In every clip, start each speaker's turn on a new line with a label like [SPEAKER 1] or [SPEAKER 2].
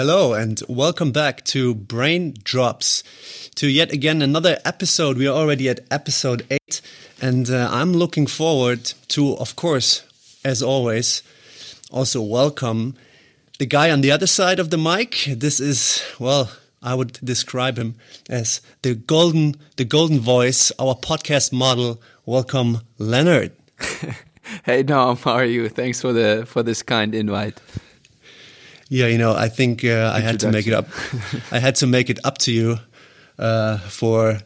[SPEAKER 1] Hello and welcome back to Brain Drops, to yet again another episode. We are already at episode 8, and uh, I'm looking forward to, of course, as always, also welcome the guy on the other side of the mic. This is, well, I would describe him as the golden, the golden voice, our podcast model. Welcome, Leonard.
[SPEAKER 2] hey Dom, how are you? Thanks for the for this kind invite.
[SPEAKER 1] Yeah, you know, I think uh, I had to make it up. I had to make it up to you uh, for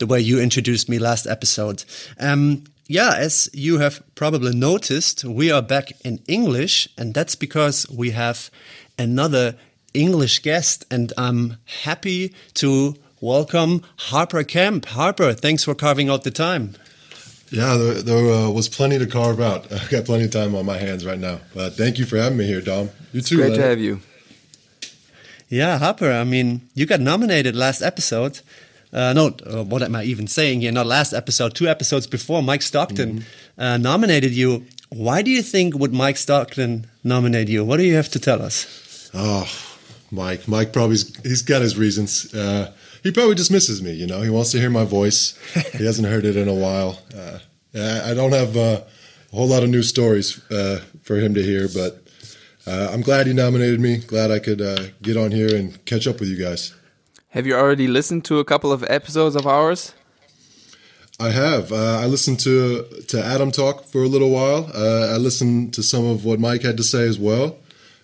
[SPEAKER 1] the way you introduced me last episode. Um, yeah, as you have probably noticed, we are back in English, and that's because we have another English guest, and I'm happy to welcome Harper Kamp. Harper, thanks for carving out the time.
[SPEAKER 3] Yeah, there, there uh, was plenty to carve out. I've got plenty of time on my hands right now. Uh, thank you for having me here, Dom.
[SPEAKER 2] You too. Great Leonard. to have you.
[SPEAKER 1] Yeah, Harper. I mean, you got nominated last episode. Uh, no, uh, what am I even saying here? Not last episode, two episodes before. Mike Stockton mm -hmm. nominated you. Why do you think would Mike Stockton nominate you? What do you have to tell us?
[SPEAKER 3] Oh, Mike. Mike probably he's got his reasons. Uh, he probably just misses me. You know, he wants to hear my voice. he hasn't heard it in a while. Uh, I don't have uh, a whole lot of new stories uh, for him to hear, but uh, I'm glad he nominated me. Glad I could uh, get on here and catch up with you guys.
[SPEAKER 2] Have you already listened to a couple of episodes of ours?
[SPEAKER 3] I have. Uh, I listened to to Adam talk for a little while. I listened to some of what Mike had to say as well.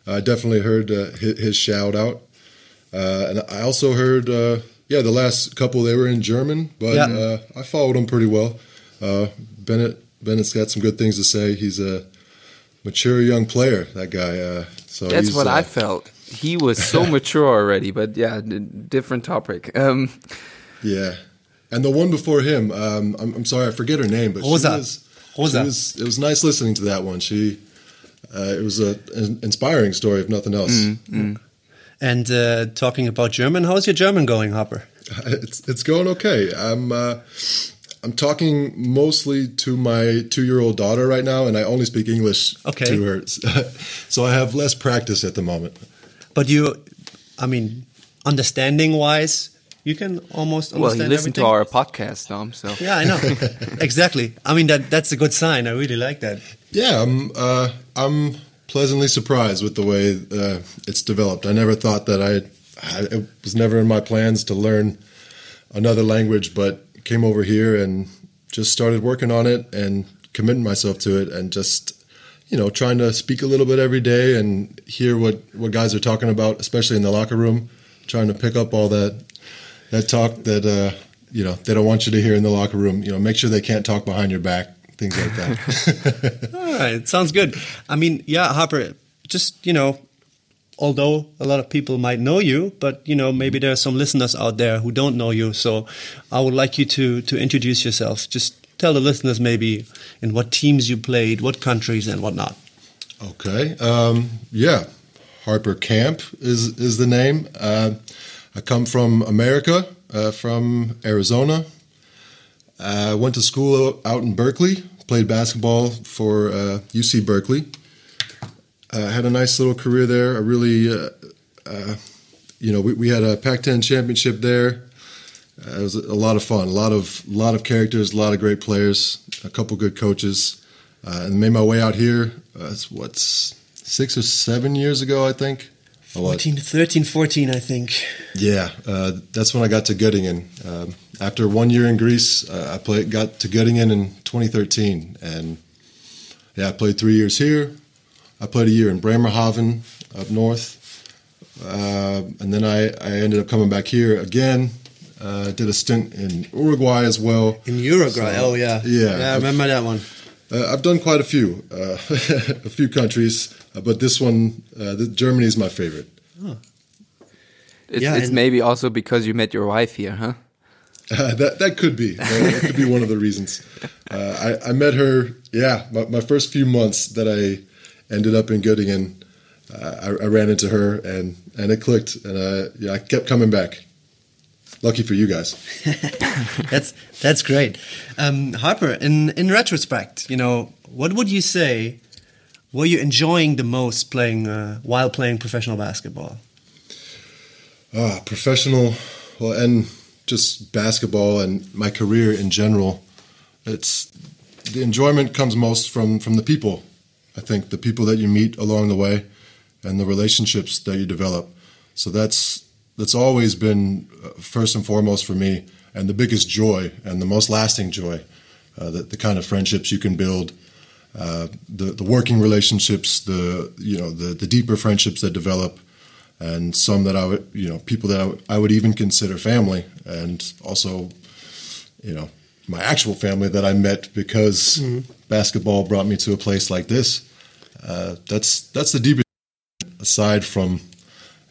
[SPEAKER 3] I definitely heard his, his, shout out, and I also heard yeah, the last couple they were in German, but yeah. uh, I followed them pretty well. Uh, Bennett Bennett's got some good things to say. He's a mature young player. That guy. Uh, so
[SPEAKER 2] that's what I uh, felt. He was so mature already, but yeah, different topic. Um,
[SPEAKER 3] yeah, and the one before him, um, I'm, I'm, sorry, I forget her name, but
[SPEAKER 1] Rosa.
[SPEAKER 3] she was. Rosa. Was, it was nice listening to that one. She, uh, it was a, an inspiring story, if nothing else. Mm, mm.
[SPEAKER 1] And uh, talking about German, how's your German going, Harper?
[SPEAKER 3] It's it's going okay. I'm uh, I'm talking mostly to my two year old daughter right now, and I only speak English okay. to her, so I have less practice at the moment.
[SPEAKER 1] But you, I mean, understanding wise, you can almost
[SPEAKER 2] well.
[SPEAKER 1] You
[SPEAKER 2] listen
[SPEAKER 1] everything.
[SPEAKER 2] to our podcast, Tom. So
[SPEAKER 1] yeah, I know exactly. I mean that that's a good sign. I really like that.
[SPEAKER 3] Yeah, I'm. Uh, I'm pleasantly surprised with the way uh, it's developed. I never thought that I, I, it was never in my plans to learn another language, but came over here and just started working on it and committing myself to it and just you know trying to speak a little bit every day and hear what what guys are talking about, especially in the locker room, trying to pick up all that that talk that uh, you know they don't want you to hear in the locker room. You know, make sure they can't talk behind your back things like that.
[SPEAKER 1] All right, sounds good. I mean, yeah, Harper, just you know, although a lot of people might know you, but you know, maybe there are some listeners out there who don't know you. So, I would like you to to introduce yourself. Just tell the listeners maybe in what teams you played, what countries, and whatnot.
[SPEAKER 3] Okay. Um, yeah, Harper Kamp is is the name. Uh, I come from America, uh, from Arizona. I uh, went to school out in Berkeley, played basketball for uh, UC Berkeley. Uh, had a nice little career there. I really, uh, uh, you know, we, we, had a Pac-10 championship there. Uh, it was a lot of fun. A lot of lot of characters, a lot of great players, a couple good coaches, and made my way out here. what's six or seven years ago, I think.
[SPEAKER 1] 14, 13, 14, I think.
[SPEAKER 3] Yeah, uh, that's when I got to Göttingen. Um, after one year in Greece, uh, I played, got to Göttingen in 2013, and yeah, I played three years here. I played a year in Bremerhaven up north, uh, and then I, I ended up coming back here again. Uh, did a stint in Uruguay as well.
[SPEAKER 1] In Uruguay, so, oh yeah,
[SPEAKER 3] yeah,
[SPEAKER 1] yeah, I remember that one.
[SPEAKER 3] Uh, I've done quite a few, uh, a few countries, uh, but this one, uh, the, Germany is my favorite. Oh.
[SPEAKER 2] It's, yeah, it's maybe also because you met your wife here, huh?
[SPEAKER 3] Uh, that that could be that could be one of the reasons. Uh, I, I met her, yeah, my, my, first few months that I ended up in Göttingen, I, I, ran into her and and it clicked, and yeah, I kept coming back. Lucky for you guys.
[SPEAKER 1] that's that's great, um, Harper. In in retrospect, you know, what would you say? Were you enjoying the most playing uh, while playing professional basketball?
[SPEAKER 3] Uh, professional, well, and just basketball and my career in general. It's the enjoyment comes most from from the people. I think the people that you meet along the way, and the relationships that you develop. So that's that's always been uh, first and foremost for me, and the biggest joy and the most lasting joy. Uh, the, the kind of friendships you can build, uh, the the working relationships, the you know the the deeper friendships that develop, and some that I would you know people that I, w- I would even consider family, and also you know my actual family that I met because mm-hmm. Basketball brought me to a place like this. Uh, that's that's the deepest aside from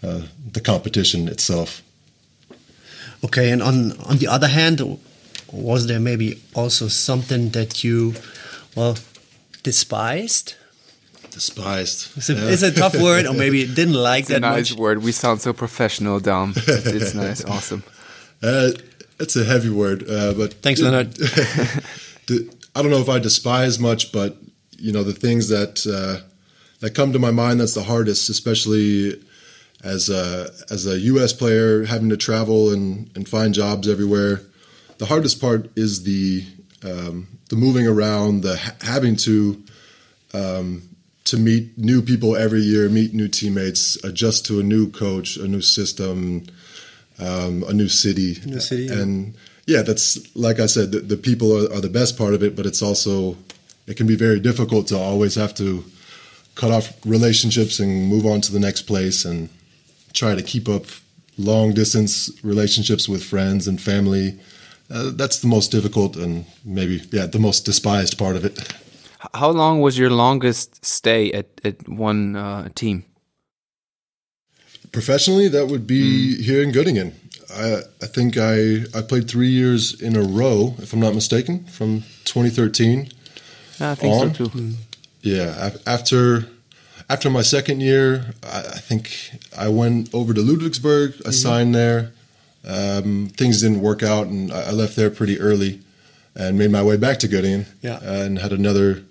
[SPEAKER 3] uh, the competition itself.
[SPEAKER 1] Okay, and on on the other hand, was there maybe also something that you, well, despised?
[SPEAKER 3] Despised.
[SPEAKER 1] It's a, yeah. it's a tough word, or maybe didn't like
[SPEAKER 2] it's
[SPEAKER 1] that
[SPEAKER 2] a nice
[SPEAKER 1] much.
[SPEAKER 2] word. We sound so professional, Dom. It's, it's nice, awesome.
[SPEAKER 3] Uh, it's a heavy word, uh, but
[SPEAKER 1] thanks, Leonard.
[SPEAKER 3] I don't know if I despise much, but you know the things that uh, that come to my mind that's the hardest, especially as a as a U.S. player having to travel and and find jobs everywhere. The hardest part is the um, the moving around, the ha- having to um, to meet new people every year, meet new teammates, adjust to a new coach, a new system, um, a new city,
[SPEAKER 1] new city,
[SPEAKER 3] and yeah, that's like I said, the, the people are, are, the best part of it, but it's also it can be very difficult to always have to cut off relationships and move on to the next place and try to keep up long distance relationships with friends and family. Uh, that's the most difficult and maybe yeah the most despised part of it.
[SPEAKER 2] How long was your longest stay at at one uh, team?
[SPEAKER 3] Professionally, that would be mm. here in Göttingen. I, I think I, I played three years in a row, if I'm not mistaken, from 2013.
[SPEAKER 2] Yeah, I think on. so too.
[SPEAKER 3] Yeah, after after my second year, I, think I went over to Ludwigsburg. I mm-hmm. signed there. Um, things didn't work out, and I, I, left there pretty early, and made my way back to Göttingen.
[SPEAKER 1] Yeah,
[SPEAKER 3] and had another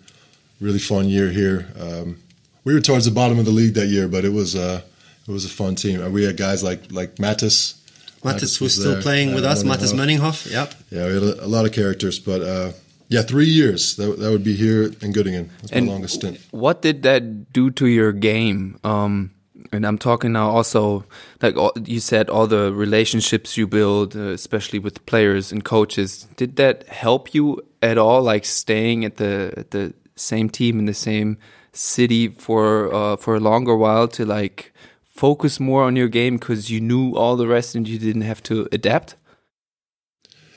[SPEAKER 3] really fun year here. Um, we were towards the bottom of the league that year, but it was uh, it was a fun team. We had guys like like Mathis.
[SPEAKER 1] Mathis was, was still playing with us. Mathis Mönninghoff. Yep.
[SPEAKER 3] Yeah, we had a, a lot of characters, but uh, yeah, three years. That, that would be here in Göttingen. That's and my longest stint.
[SPEAKER 2] What did that do to your game? Um, and I'm talking now also, like you said, all the relationships you build, uh, especially with players and coaches. Did that help you at all? Like staying at the at the same team in the same city for uh, for a longer while to like focus more on your game because you knew all the rest and you didn't have to adapt?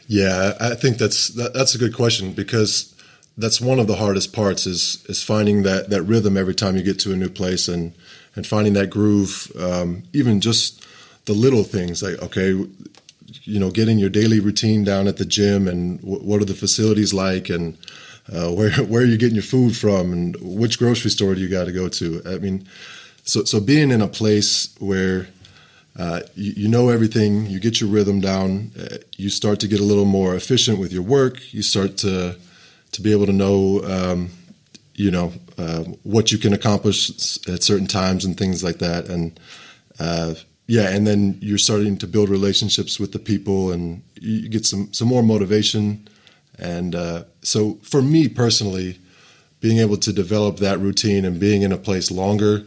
[SPEAKER 3] Yeah, I think that's that, that's a good question because that's one of the hardest parts is is finding that that rhythm every time you get to a new place and and finding that groove. Um, even just the little things like okay, you know, getting your daily routine down at the gym and what are the facilities like and uh, where where are you getting your food from and which grocery store do you got to go to? I mean, so so being in a place where uh, you, you, know everything, you get your rhythm down, uh, you start to get a little more efficient with your work. You start to to be able to know, um, you know, uh, what you can accomplish at certain times and things like that. And uh, yeah, and then you're starting to build relationships with the people, and you get some some more motivation. And uh, so, for me personally, being able to develop that routine and being in a place longer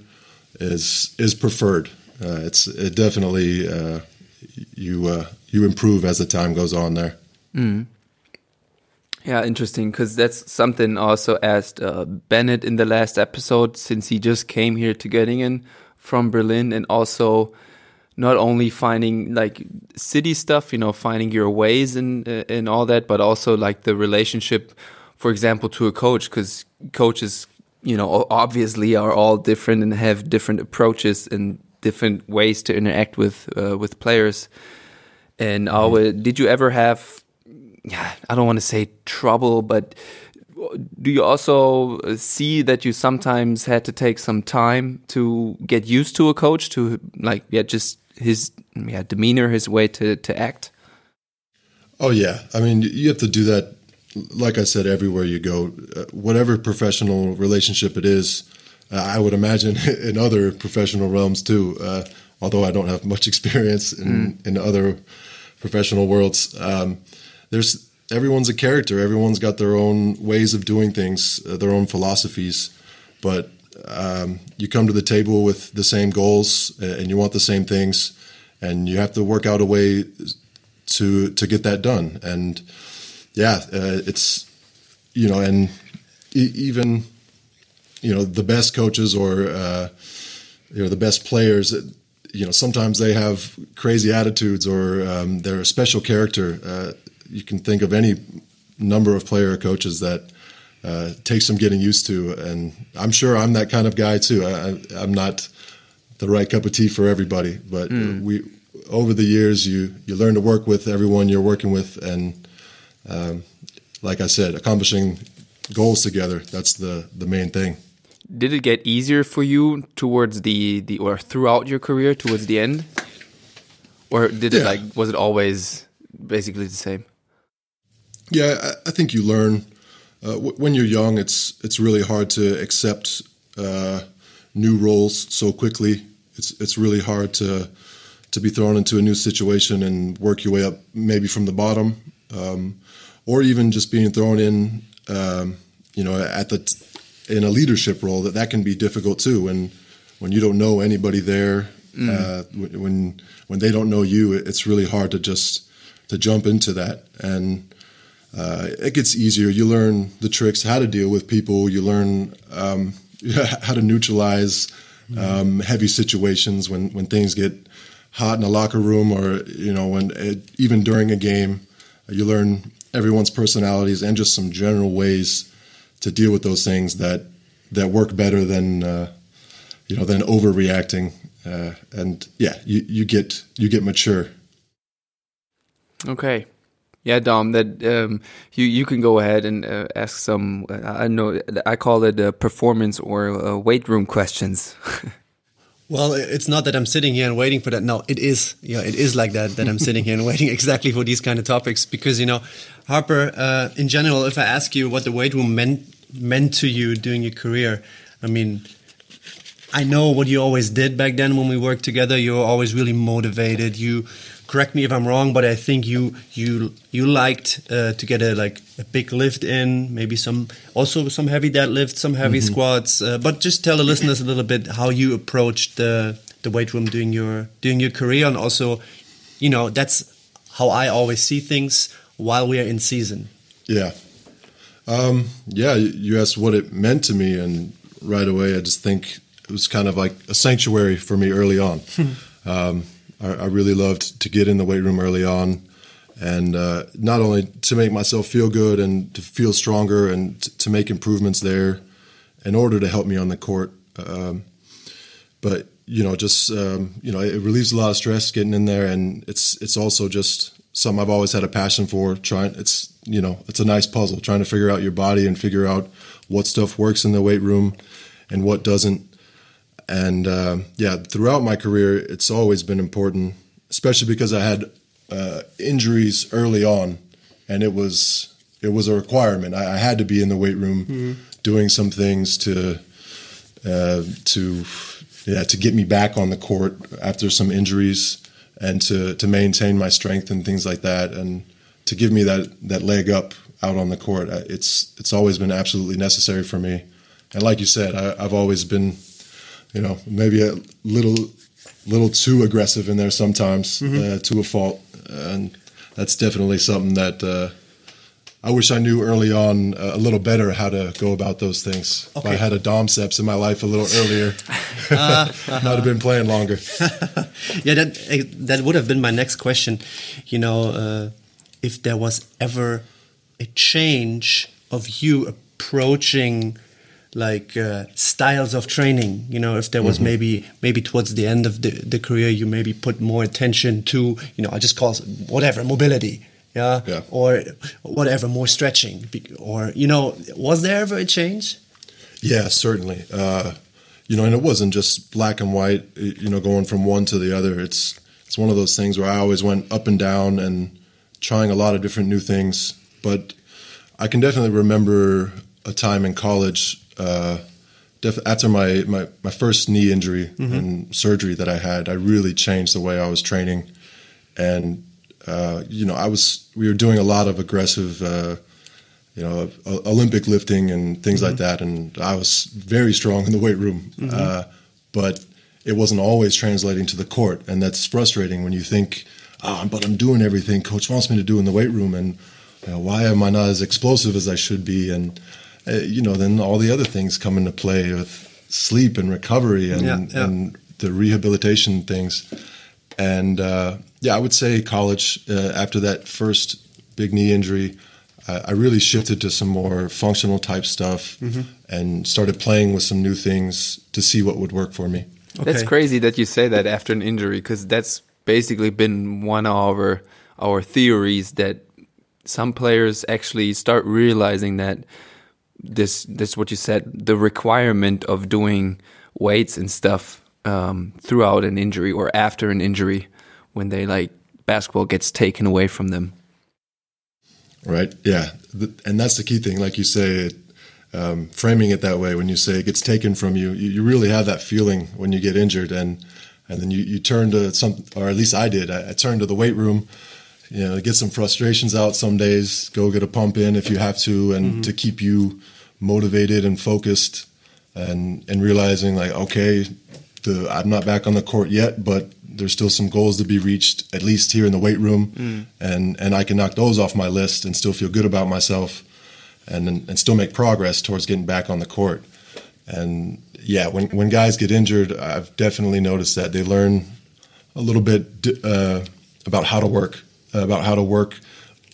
[SPEAKER 3] is is preferred. Uh, it's it definitely uh, you uh, you improve as the time goes on there.
[SPEAKER 2] Mm. Yeah, interesting because that's something also asked uh, Bennett in the last episode since he just came here to Göttingen from Berlin and also not only finding like city stuff, you know, finding your ways and uh, and all that, but also like the relationship, for example, to a coach because coaches you know obviously are all different and have different approaches and different ways to interact with uh, with players. And mm-hmm. did you ever have? Yeah, I don't want to say trouble, but do you also see that you sometimes had to take some time to get used to a coach to like yeah just his yeah demeanor his way to to act
[SPEAKER 3] oh yeah i mean you have to do that like I said, everywhere you go, uh, whatever professional relationship it is, uh, I would imagine in other professional realms too. Uh, although I don't have much experience in mm. in other professional worlds. Um, there's everyone's a character. Everyone's got their own ways of doing things, uh, their own philosophies, but um, you come to the table with the same goals and you want the same things, and you have to work out a way to to get that done. And yeah, uh, it's you know, and e- even you know the best coaches or uh, you know the best players. You know, sometimes they have crazy attitudes or um, they're a special character. Uh, you can think of any number of player or coaches that uh, takes some getting used to, and I'm sure I'm that kind of guy too. I, am not the right cup of tea for everybody, but mm. we over the years you you learn to work with everyone you're working with, and um, like I said, accomplishing goals together. That's the the main thing.
[SPEAKER 2] Did it get easier for you towards the the or throughout your career towards the end, or did it like was it always basically the same?
[SPEAKER 3] Yeah, I, I think you learn uh, w- when you're young. It's it's really hard to accept uh, new roles so quickly. It's it's really hard to to be thrown into a new situation and work your way up, maybe from the bottom, um, or even just being thrown in, um, you know, at the in a leadership role. That that can be difficult too. When when you don't know anybody there, mm. uh, when when they don't know you, it's really hard to just to jump into that and uh, it gets easier. You learn the tricks, how to deal with people. You learn um, how to neutralize um, heavy situations when, when things get hot in a locker room, or you know, when it, even during a game, you learn everyone's personalities and just some general ways to deal with those things that that work better than uh, you know than overreacting. Uh, and yeah, you, you get you get mature.
[SPEAKER 2] Okay. Yeah, Dom, that um, you you can go ahead and uh, ask some. I know I call it uh, performance or uh, weight room questions.
[SPEAKER 1] well, it's not that I'm sitting here and waiting for that. No, it is. Yeah, it is like that. That I'm sitting here and waiting exactly for these kind of topics because you know, Harper. Uh, in general, if I ask you what the weight room meant meant to you during your career, I mean, I know what you always did back then when we worked together. You were always really motivated. You correct me if I'm wrong, but I think you you you liked uh, to get a like a big lift in, maybe some also some heavy deadlifts, some heavy mm -hmm. squats. Uh, but just tell the listeners a little bit how you approached the the weight room during your during your career, and also, you know, that's how I always see things while we are in season.
[SPEAKER 3] Yeah, um, yeah. You asked what it meant to me, and right away I just think it was kind of like a sanctuary for me early on. um, I, I, really loved to get in the weight room early on, and uh, not only to make myself feel good and to feel stronger and t- to make improvements there, in order to help me on the court. Um, but you know, just um, you know, it relieves a lot of stress getting in there, and it's it's also just something I've always had a passion for. Trying, it's you know, it's a nice puzzle trying to figure out your body and figure out what stuff works in the weight room and what doesn't and uh, yeah, throughout my career, it's always been important, especially because I had uh, injuries early on, and it was it was a requirement. I, I had to be in the weight room mm-hmm. doing some things to uh, to yeah to get me back on the court after some injuries and to to maintain my strength and things like that, and to give me that that leg up out on the court. It's it's always been absolutely necessary for me. And like you said, I, I've always been you know, maybe a little little too aggressive in there sometimes mm-hmm. uh, to a fault, and that's definitely something that uh, I wish I knew early on uh, a little better how to go about those things. Okay. If I had a domceps in my life a little earlier, uh, uh-huh. I'd have been playing longer.
[SPEAKER 1] yeah, that eh, that would have been my next question. You know, uh, if there was ever a change of you approaching like uh, styles of training you know if there was mm -hmm. maybe maybe towards the end of the, the career you maybe put more attention to you know i just call it whatever mobility yeah, yeah. or whatever more stretching. Or you know was there ever a change?
[SPEAKER 3] Yeah certainly. Uh, you know and it wasn't just black and white you know going from one to the other. It's it's one of those things where i always went up and down and trying a lot of different new things. But i can definitely remember a time in college uh, after my, my, my first knee injury mm-hmm. and surgery that I had, I really changed the way I was training. And, uh, you know, I was, we were doing a lot of aggressive, uh, you know, Olympic lifting and things mm-hmm. like that. And I was very strong in the weight room. Mm-hmm. Uh, but it wasn't always translating to the court. And that's frustrating when you think, oh, but I'm doing everything coach wants me to do in the weight room. And you know, why am I not as explosive as I should be? And, uh, you know, then all the other things come into play with sleep and recovery and, yeah, yeah. and the rehabilitation things. And uh, yeah, I would say college uh, after that first big knee injury, I really shifted to some more functional type stuff mm-hmm. and started playing with some new things to see what would work for me.
[SPEAKER 2] Okay. That's crazy that you say that after an injury because that's basically been one of our our theories that some players actually start realizing that this this what you said the requirement of doing weights and stuff um, throughout an injury or after an injury when they like basketball gets taken away from them.
[SPEAKER 3] Right? Yeah. And that's the key thing. Like you say um, framing it that way when you say it gets taken from you, you, you really have that feeling when you get injured. And and then you, you turn to some or at least I did I, I turned to the weight room you know, get some frustrations out some days, go get a pump in if you have to, and mm-hmm. to keep you motivated and focused, and and realizing like, okay, the I'm not back on the court yet, but there's still some goals to be reached, at least here in the weight room, mm. and and I can knock those off my list and still feel good about myself, and and still make progress towards getting back on the court. And yeah, when when guys get injured, I've definitely noticed that they learn a little bit uh, about how to work about how to work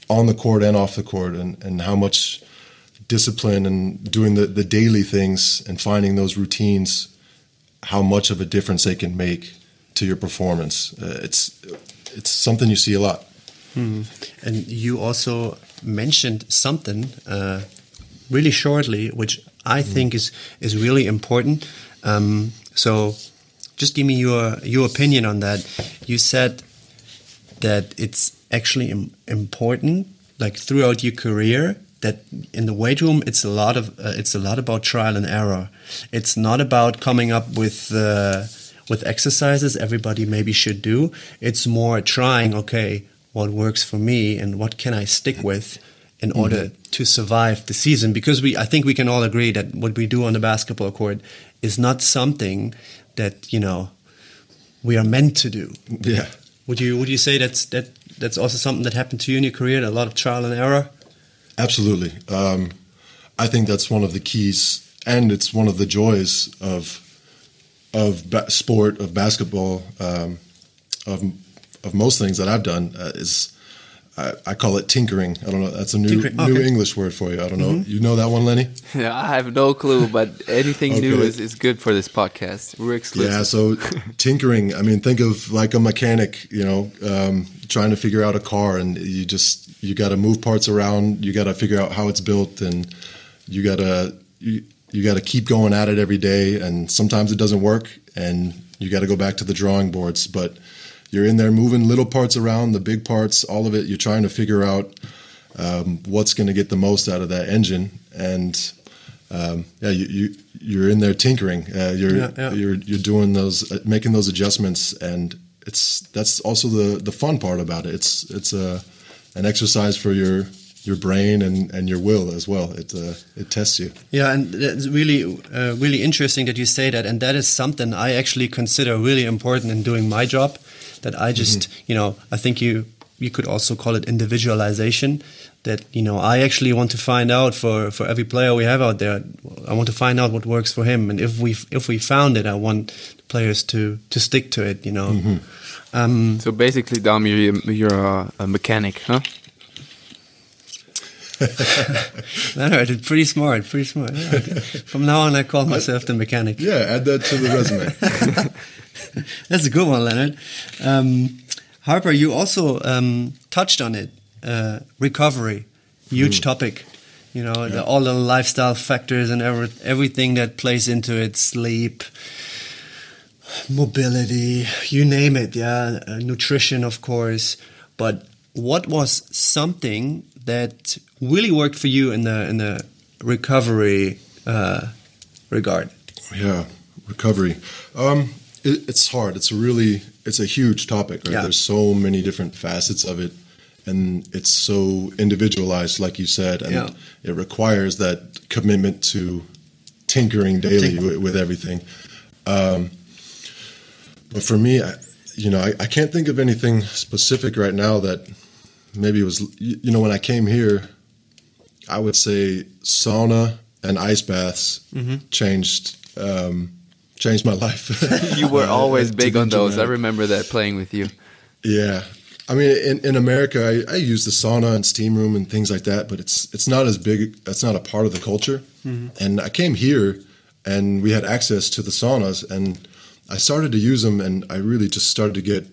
[SPEAKER 3] on the court and off the court and, and how much discipline and doing the, the daily things and finding those routines, how much of a difference they can make to your performance. Uh, it's, it's something you see a lot.
[SPEAKER 1] Hmm. And you also mentioned something uh, really shortly, which I hmm. think is is really important. Um, so, just give me your your opinion on that. You said that it's actually Im important, like throughout your career, that in the weight room it's a lot of uh, it's a lot about trial and error. It's not about coming up with uh, with exercises everybody maybe should do. It's more trying. Okay, what works for me and what can I stick with in mm -hmm. order to survive the season? Because we, I think we can all agree that what we do on the basketball court is not something that you know we are meant to do.
[SPEAKER 3] Yeah.
[SPEAKER 1] Would you would you say that's that that's also something that happened to you in your career? A lot of trial and error.
[SPEAKER 3] Absolutely. Um, I think that's one of the keys, and it's one of the joys of of ba- sport, of basketball, um, of of most things that I've done uh, is I, I, call it tinkering. I don't know. That's a new okay. new English word for you. I don't know. Mm-hmm. You know that one, Lenny?
[SPEAKER 2] Yeah, I have no clue, but anything okay. new is, is good for this podcast. We're exclusive.
[SPEAKER 3] Yeah. So tinkering. I mean, think of like a mechanic. You know, um, trying to figure out a car, and you just you got to move parts around. You got to figure out how it's built, and you got to you, you got to keep going at it every day. And sometimes it doesn't work, and you got to go back to the drawing boards, but you're in there moving little parts around, the big parts, all of it. You're trying to figure out um, what's going to get the most out of that engine, and um, yeah, you, you you're in there tinkering. Uh, you're yeah, yeah. you're you're doing those, uh, making those adjustments, and it's that's also the the fun part about it. It's it's a an exercise for your your brain and, and your will as well. It uh, it tests you.
[SPEAKER 1] Yeah, and it's really uh, really interesting that you say that, and that is something I actually consider really important in doing my job that I just, mm-hmm. you know, I think you you could also call it individualization that you know I actually want to find out for for every player we have out there I want to find out what works for him and if we if we found it I want players to to stick to it you know mm-hmm.
[SPEAKER 2] um, so basically Dom you're, you're a, a mechanic huh
[SPEAKER 1] Leonard, it's pretty smart, pretty smart. Yeah. From now on, I call myself the mechanic.
[SPEAKER 3] Yeah, add that to the resume.
[SPEAKER 1] That's a good one, Leonard. Um, Harper, you also um, touched on it. Uh, recovery, huge mm. topic. You know, yeah. the, all the lifestyle factors and every, everything that plays into it sleep, mobility, you name it. Yeah, uh, nutrition, of course. But what was something that really worked for you in the in the recovery uh, regard?
[SPEAKER 3] Yeah, recovery. Um, it, it's hard. It's really it's a huge topic. Right? Yeah. There's so many different facets of it, and it's so individualized, like you said, and yeah. it requires that commitment to tinkering daily with, with, everything. Um, but for me, I, you know, I, I, can't think of anything specific right now that maybe it was. You know, when I came here, I would say sauna and ice baths mm-hmm. changed. Um, changed my life.
[SPEAKER 2] you were always uh, big on those. I remember that playing with you.
[SPEAKER 3] Yeah. I mean, in, in America, I, I, use the sauna and steam room and things like that, but it's it's not as big. That's not a part of the culture. Mm-hmm. And I came here, and we had access to the saunas, and I started to use them, and I really just started to get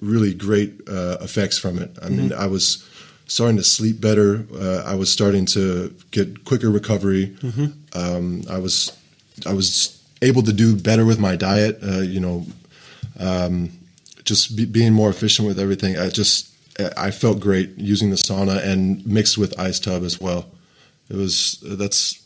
[SPEAKER 3] really great uh, effects from it. I mm-hmm. mean, I was starting to sleep better. Uh, I was starting to get quicker recovery. Mm-hmm. Um, I was I was able to do better with my diet. Uh, you know, um, just be, being more efficient with everything. I just I felt great using the sauna and mixed with ice tub as well. It was that's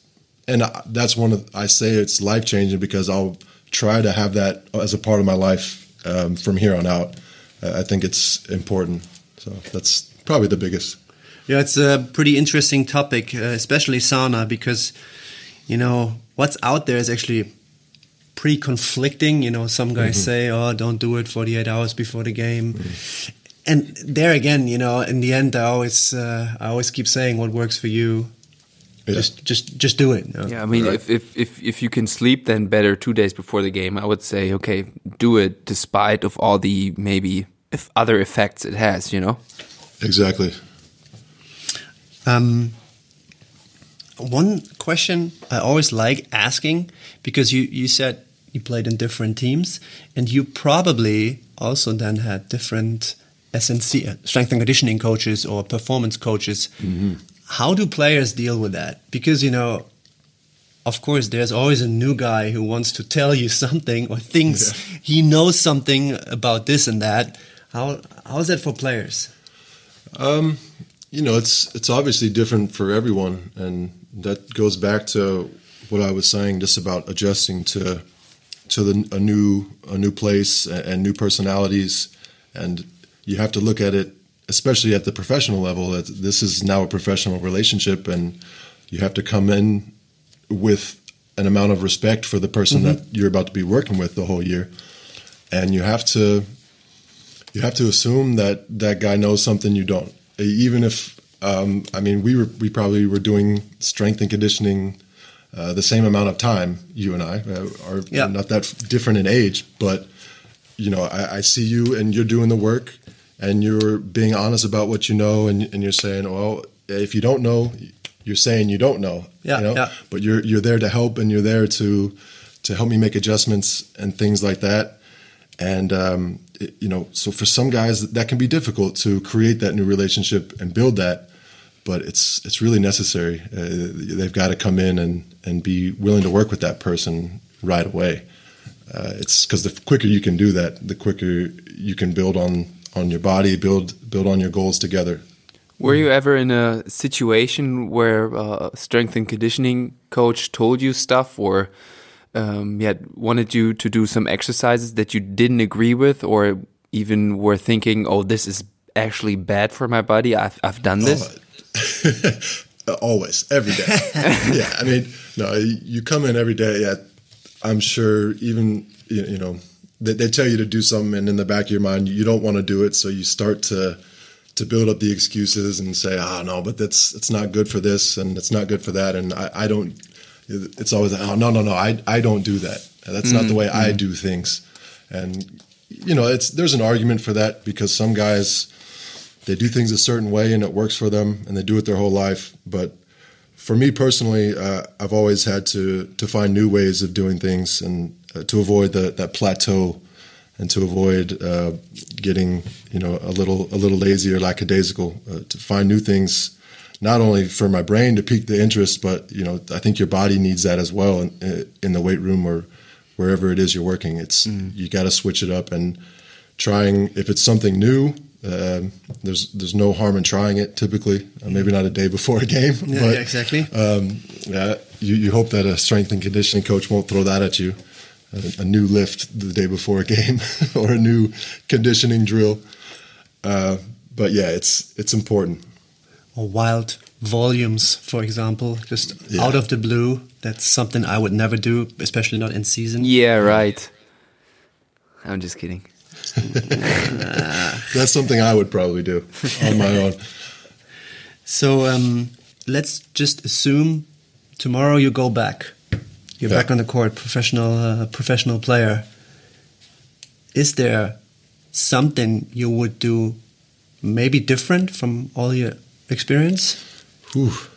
[SPEAKER 3] and that's one of I say it's life changing because I'll try to have that as a part of my life um, from here on out. I think it's important. So that's probably the biggest.
[SPEAKER 1] Yeah, it's a pretty interesting topic, uh, especially sauna, because you know what's out there is actually pretty conflicting. You know, some guys mm-hmm. say, "Oh, don't do it 48 hours before the game." Mm-hmm. And there again, you know, in the end, I always, uh, I always keep saying, "What works for you, yeah. just, just, just do it."
[SPEAKER 2] You know? Yeah, I mean, right. if, if if if you can sleep, then better two days before the game. I would say, okay, do it despite of all the maybe if other effects it has. You know.
[SPEAKER 3] Exactly.
[SPEAKER 1] Um, one question I always like asking because you, you said you played in different teams and you probably also then had different SNC, uh, strength and conditioning coaches or performance coaches. Mm -hmm. How do players deal with that? Because, you know, of course, there's always a new guy who wants to tell you something or thinks yeah. he knows something about this and that. How how is that for players?
[SPEAKER 3] Um, you know, it's it's obviously different for everyone, and that goes back to what I was saying, just about adjusting to to the, a new a new place and new personalities, and you have to look at it, especially at the professional level. That this is now a professional relationship, and you have to come in with an amount of respect for the person mm-hmm. that you're about to be working with the whole year, and you have to you have to assume that that guy knows something you don't even if um, I mean we were we probably were doing strength and conditioning uh, the same amount of time. You and I uh, are yeah. not that different in age, but you know I, I, see you and you're doing the work and you're being honest about what you know and, and you're saying, well, if you don't know, you're saying you don't know.
[SPEAKER 1] Yeah,
[SPEAKER 3] you know?
[SPEAKER 1] yeah.
[SPEAKER 3] But you're you're there to help and you're there to to help me make adjustments and things like that. And um, you know, so for some guys that can be difficult to create that new relationship and build that, but it's it's really necessary. Uh, they've got to come in and and be willing to work with that person right away. Uh, it's because the quicker you can do that, the quicker you can build on on your body, build build on your goals together.
[SPEAKER 2] Were you ever in a situation where a uh, strength and conditioning coach told you stuff or um, yeah, wanted you to do some exercises that you didn't agree with, or even were thinking, "Oh, this is actually bad for my body. I've I've done this."
[SPEAKER 3] Oh, always, every day. yeah, I mean, no, you come in every day. Yeah, I'm sure. Even you know, they, they tell you to do something, and in the back of your mind, you don't want to do it, so you start to to build up the excuses and say, "Ah, oh, no, but that's it's not good for this, and it's not good for that," and I, I don't it's always oh no no no I I don't do that. That's mm-hmm. not the way I mm-hmm. do things. And you know, it's there's an argument for that because some guys they do things a certain way and it works for them and they do it their whole life. But for me personally, uh, I've always had to to find new ways of doing things and uh, to avoid the, that plateau and to avoid uh, getting you know a little a little lazy or lackadaisical. Uh, to find new things not only for my brain to pique the interest, but you know, I think your body needs that as well in, in the weight room or wherever it is you're working. It's mm. you got to switch it up and trying if it's something new. Uh, there's there's no harm in trying it. Typically, uh, maybe not a day before a game,
[SPEAKER 1] yeah,
[SPEAKER 3] but
[SPEAKER 1] yeah, exactly.
[SPEAKER 3] Um, yeah, you, you hope that a strength and conditioning coach won't throw that at you, a, a new lift the day before a game or a new conditioning drill. Uh, but yeah, it's it's important.
[SPEAKER 1] Or wild volumes, for example, just yeah. out of the blue. That's something I would never do, especially not in season.
[SPEAKER 2] Yeah, right. I'm just kidding.
[SPEAKER 3] That's something I would probably do on my own.
[SPEAKER 1] So um, let's just assume tomorrow you go back. You're yeah. back on the court, professional uh, professional player. Is there something you would do maybe different from all your experience?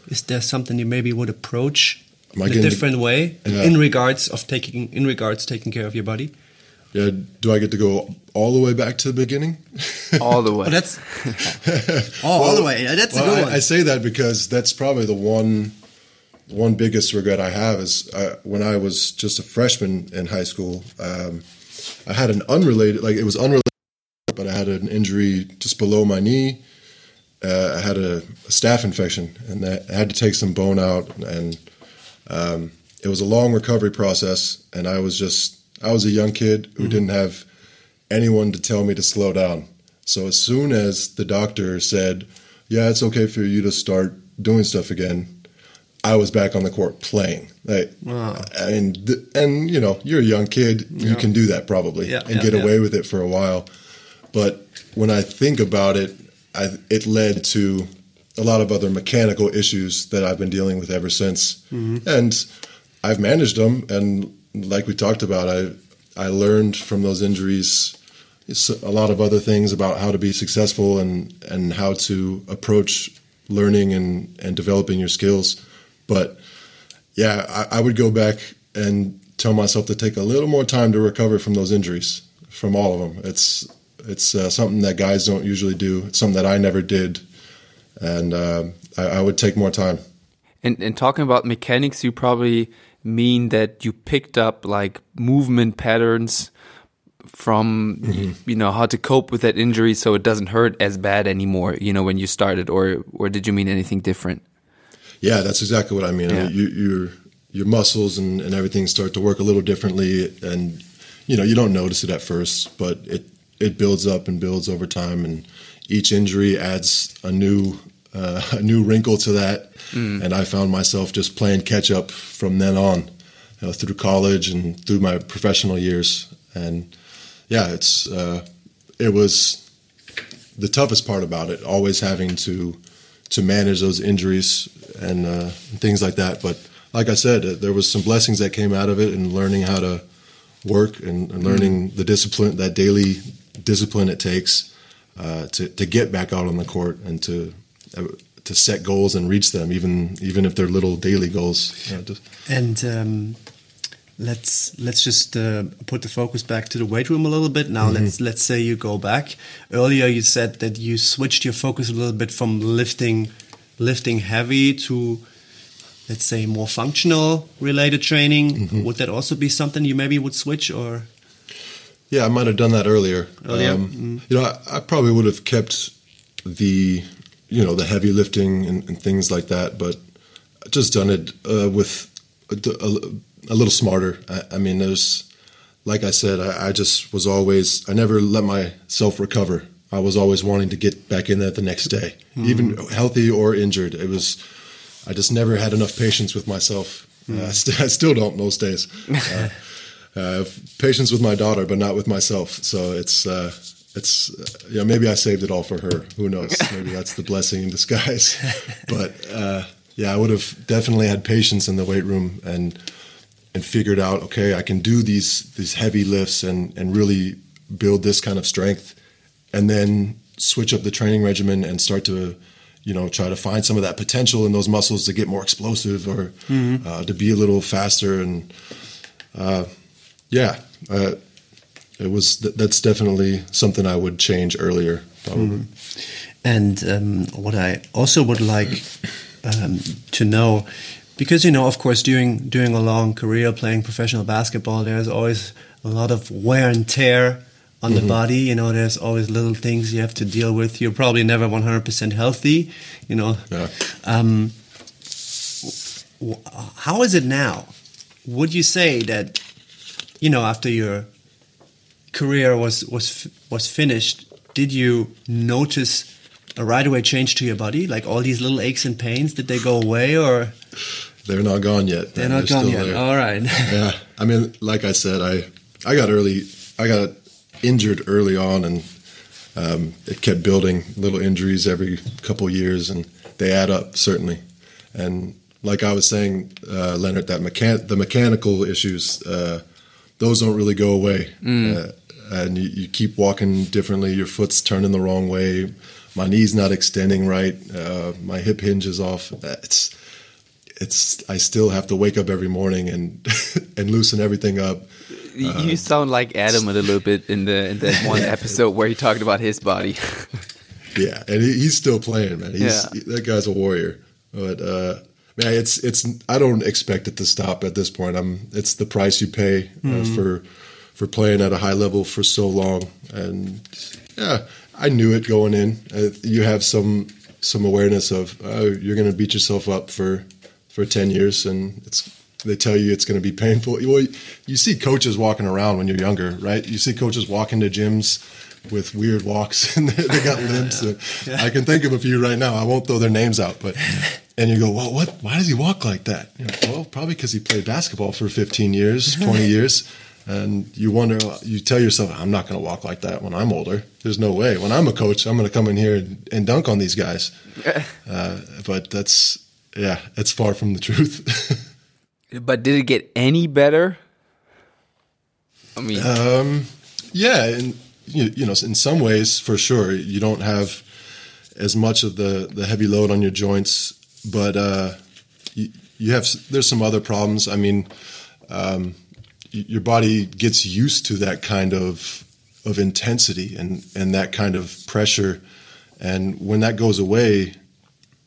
[SPEAKER 1] Is there something you maybe would approach in a different way yeah. in regards of taking in regards taking care of your body?
[SPEAKER 3] Yeah, do I get to go all the way back to the beginning?
[SPEAKER 2] All the way.
[SPEAKER 1] oh, that's oh, well, all the way. That's well, a good
[SPEAKER 3] I,
[SPEAKER 1] one.
[SPEAKER 3] I say that because that's probably the one one biggest regret I have is uh, when I was just a freshman in high school. Um, I had an unrelated, like it was unrelated, but I had an injury just below my knee. Uh, I had a, a, staph infection, and I had to take some bone out, and um, it was a long recovery process. And I was just, I was a young kid who mm-hmm. didn't have anyone to tell me to slow down. So as soon as the doctor said, "Yeah, it's okay for you to start doing stuff again," I was back on the court playing. Like, wow. and and you know, you're a young kid, yeah. you can do that probably yeah, and yeah, get away with it for a while. But when I think about it, I, it led to a lot of other mechanical issues that I've been dealing with ever since, mm-hmm. and I've managed them. And like we talked about, I I learned from those injuries a lot of other things about how to be successful and and how to approach learning and and developing your skills but yeah, I, I would go back and tell myself to take a little more time to recover from those injuries, from all of them. It's it's uh, something that guys don't usually do. It's something that I never did, and uh, I, I, would take more time.
[SPEAKER 2] And, and talking about mechanics, you probably mean that you picked up like movement patterns from mm -hmm. you know how to cope with that injury so it doesn't hurt as bad anymore you know when you started or or did you mean anything different
[SPEAKER 3] yeah, that's exactly what I mean. Yeah. I mean you, your your muscles and, and everything start to work a little differently, and you know you don't notice it at first, but it it builds up and builds over time, and each injury adds a new uh, a new wrinkle to that. Mm. And I found myself just playing catch up from then on, you know, through college and through my professional years. And yeah, it's uh, it was the toughest part about it, always having to to manage those injuries and uh, things like that. But like I said, uh, there was some blessings that came out of it, and learning how to work and, and learning mm-hmm. the discipline, that daily discipline it takes uh, to to get back out on the court and to to set goals and reach them, even even if they're little daily goals. You know,
[SPEAKER 1] and um, let's let's just uh, put the focus back to the weight room a little bit. Now mm-hmm. let's let's say you go back. Earlier you said that you switched your focus a little bit from lifting lifting heavy to let's say more functional related training. Mm-hmm. Would that also be something you maybe would switch or?
[SPEAKER 3] Yeah, I might have done that earlier. earlier? Um, mm-hmm. You know, I, I, probably would have kept the you know the heavy lifting and, and things like that, but just done it uh, with a, a, a little smarter. I, I, mean, there's, like I said, I, I, just was always, I never let myself recover. I was always wanting to get back in there the next day, mm. even healthy or injured. It was, I just never had enough patience with myself. Mm. Uh, I, st- I, still don't most days. Uh, uh, patience with my daughter, but not with myself. So it's, it's, uh, know, maybe I saved it all for her. Who knows? Maybe that's the blessing in disguise. but uh, yeah, I would have definitely had patience in the weight room and and figured out, okay, I can do these these heavy lifts and and really build this kind of strength, and then switch up the training regimen and start to you know try to find some of that potential in those muscles to get more explosive or mm-hmm. uh, to be a little faster and uh, yeah uh, it was th- that's definitely something i would change earlier mm-hmm.
[SPEAKER 1] and um, what i also would like um, to know because you know, of course, during during a long career playing professional basketball, there's always a lot of wear and tear on mm-hmm. the body. You know, there's always little things you have to deal with. You're probably never 100% healthy. You know, yeah. um, how is it now? Would you say that you know after your career was was was finished, did you notice a right away change to your body? Like all these little aches and pains, did they go away or?
[SPEAKER 3] They're not gone yet.
[SPEAKER 1] They're not They're gone yet. There. All right.
[SPEAKER 3] yeah, I mean, like I said, I I got early. I got injured early on, and um, it kept building little injuries every couple years, and they add up certainly. And like I was saying, uh, Leonard, that mechan- the mechanical issues, uh, those don't really go away. Mm. Uh, and you, you, keep walking differently. Your foot's turning the wrong way. My knee's not extending right. Uh, my hip hinge is off. It's it's. I still have to wake up every morning and and loosen everything up.
[SPEAKER 2] You uh, sound like Adam a little bit in the in that one episode where he talked about his body.
[SPEAKER 3] yeah, and he, he's still playing, man. He's, yeah. That guy's a warrior. But uh, man, it's it's. I don't expect it to stop at this point. I'm. It's the price you pay uh, mm-hmm. for for playing at a high level for so long. And yeah, I knew it going in. Uh, you have some some awareness of oh, you're going to beat yourself up for for ten years, and it's they tell you it's going to be painful. Well, you see coaches walking around when you're younger, right? You see coaches walking to gyms with weird walks and they got limps. Yeah. I can think of a few right now. I won't throw their names out, but and you go, well, what? Why does he walk like that? Know, well, probably because he played basketball for 15 years, 20 years and you wonder you tell yourself i'm not going to walk like that when i'm older. There's no way. When i'm a coach i'm going to come in here and, and dunk on these guys. Uh, but that's yeah it's far from the truth.
[SPEAKER 2] But did it get any better?
[SPEAKER 3] I mean um, yeah and you, you know in some ways for sure you don't have as much of the the heavy load on your joints but uh, you, you have there's some other problems. I mean um, your body gets used to that kind of of intensity and and that kind of pressure, and when that goes away,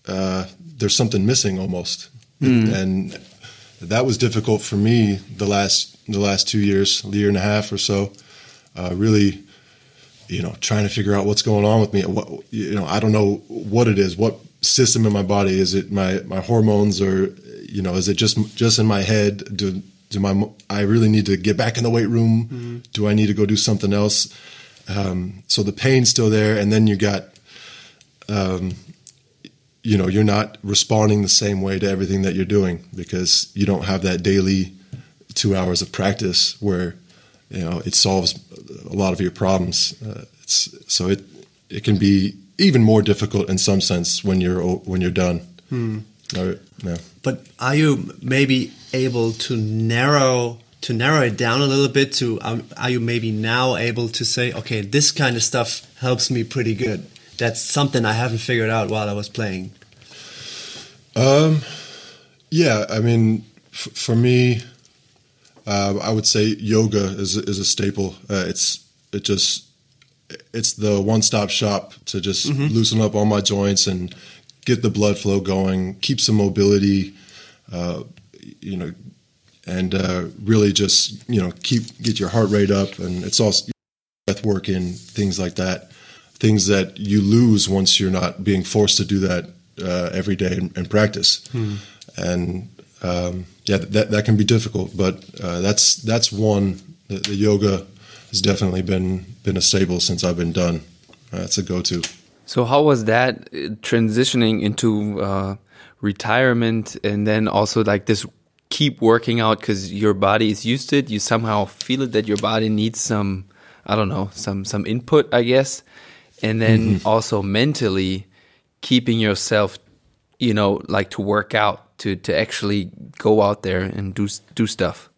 [SPEAKER 3] uh, there's something missing almost, mm. and that was difficult for me the last the last two years, a year and a half or so. Uh, really, you know, trying to figure out what's going on with me. What you know, I don't know what it is. What system in my body is it? My my hormones, or you know, is it just just in my head? Do do my I really need to get back in the weight room? Mm-hmm. Do I need to go do something else? Um, so the pain's still there, and then you got, um, you know, you're not responding the same way to everything that you're doing because you don't have that daily two hours of practice where you know it solves a lot of your problems. Uh, it's so it it can be even more difficult in some sense when you're when you're done. Hmm.
[SPEAKER 1] Or, yeah. But are you maybe able to narrow to narrow it down a little bit? To um, are you maybe now able to say, okay, this kind of stuff helps me pretty good. That's something I haven't figured out while I was playing.
[SPEAKER 3] Um, yeah, I mean, for me, uh, I would say yoga is is a staple. Uh, it's it just it's the one stop shop to just mm -hmm. loosen up all my joints and get the blood flow going, keep some mobility, uh, you know, and uh, really just you know keep get your heart rate up, and it's also breath work in things like that, things that you lose once you're not being forced to do that uh, every day in, practice, hmm. and um, yeah, that that can be difficult, but uh, that's that's one the, the, yoga has definitely been been a staple since I've been done. That's a go to.
[SPEAKER 2] So how was that uh, transitioning into uh, retirement and then also like this keep working out because your body is used to it. You somehow feel it that your body needs some, I don't know, some some input, I guess, and then mm -hmm. also mentally keeping yourself, you know, like to work out to to actually go out there and do do stuff.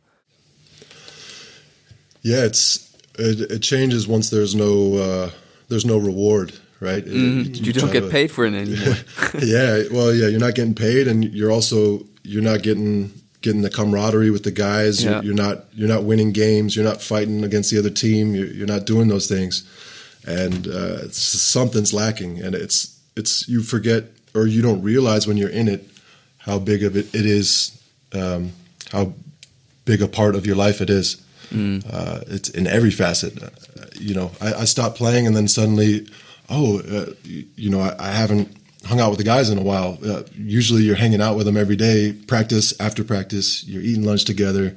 [SPEAKER 3] Yeah, it's it, it changes once there's no uh, there's no reward right?
[SPEAKER 2] Mm, you, you don't get paid for it anymore.
[SPEAKER 3] yeah, well, yeah, you're not getting paid, and you're also you're not getting getting the camaraderie with the guys. Yeah. You're, you're, not you're not winning games. You're not fighting against the other team. You're, you're not doing those things, and uh, something's lacking. And it's it's you forget or you don't realize when you're in it how big of it it is, um, how big a part of your life it is. Mm. Uh, it's in every facet. Uh, you know, I, I stopped playing, and then suddenly oh, uh, you, know, I, I, haven't hung out with the guys in a while. Uh, usually, you're hanging out with them every day, practice after practice. You're eating lunch together.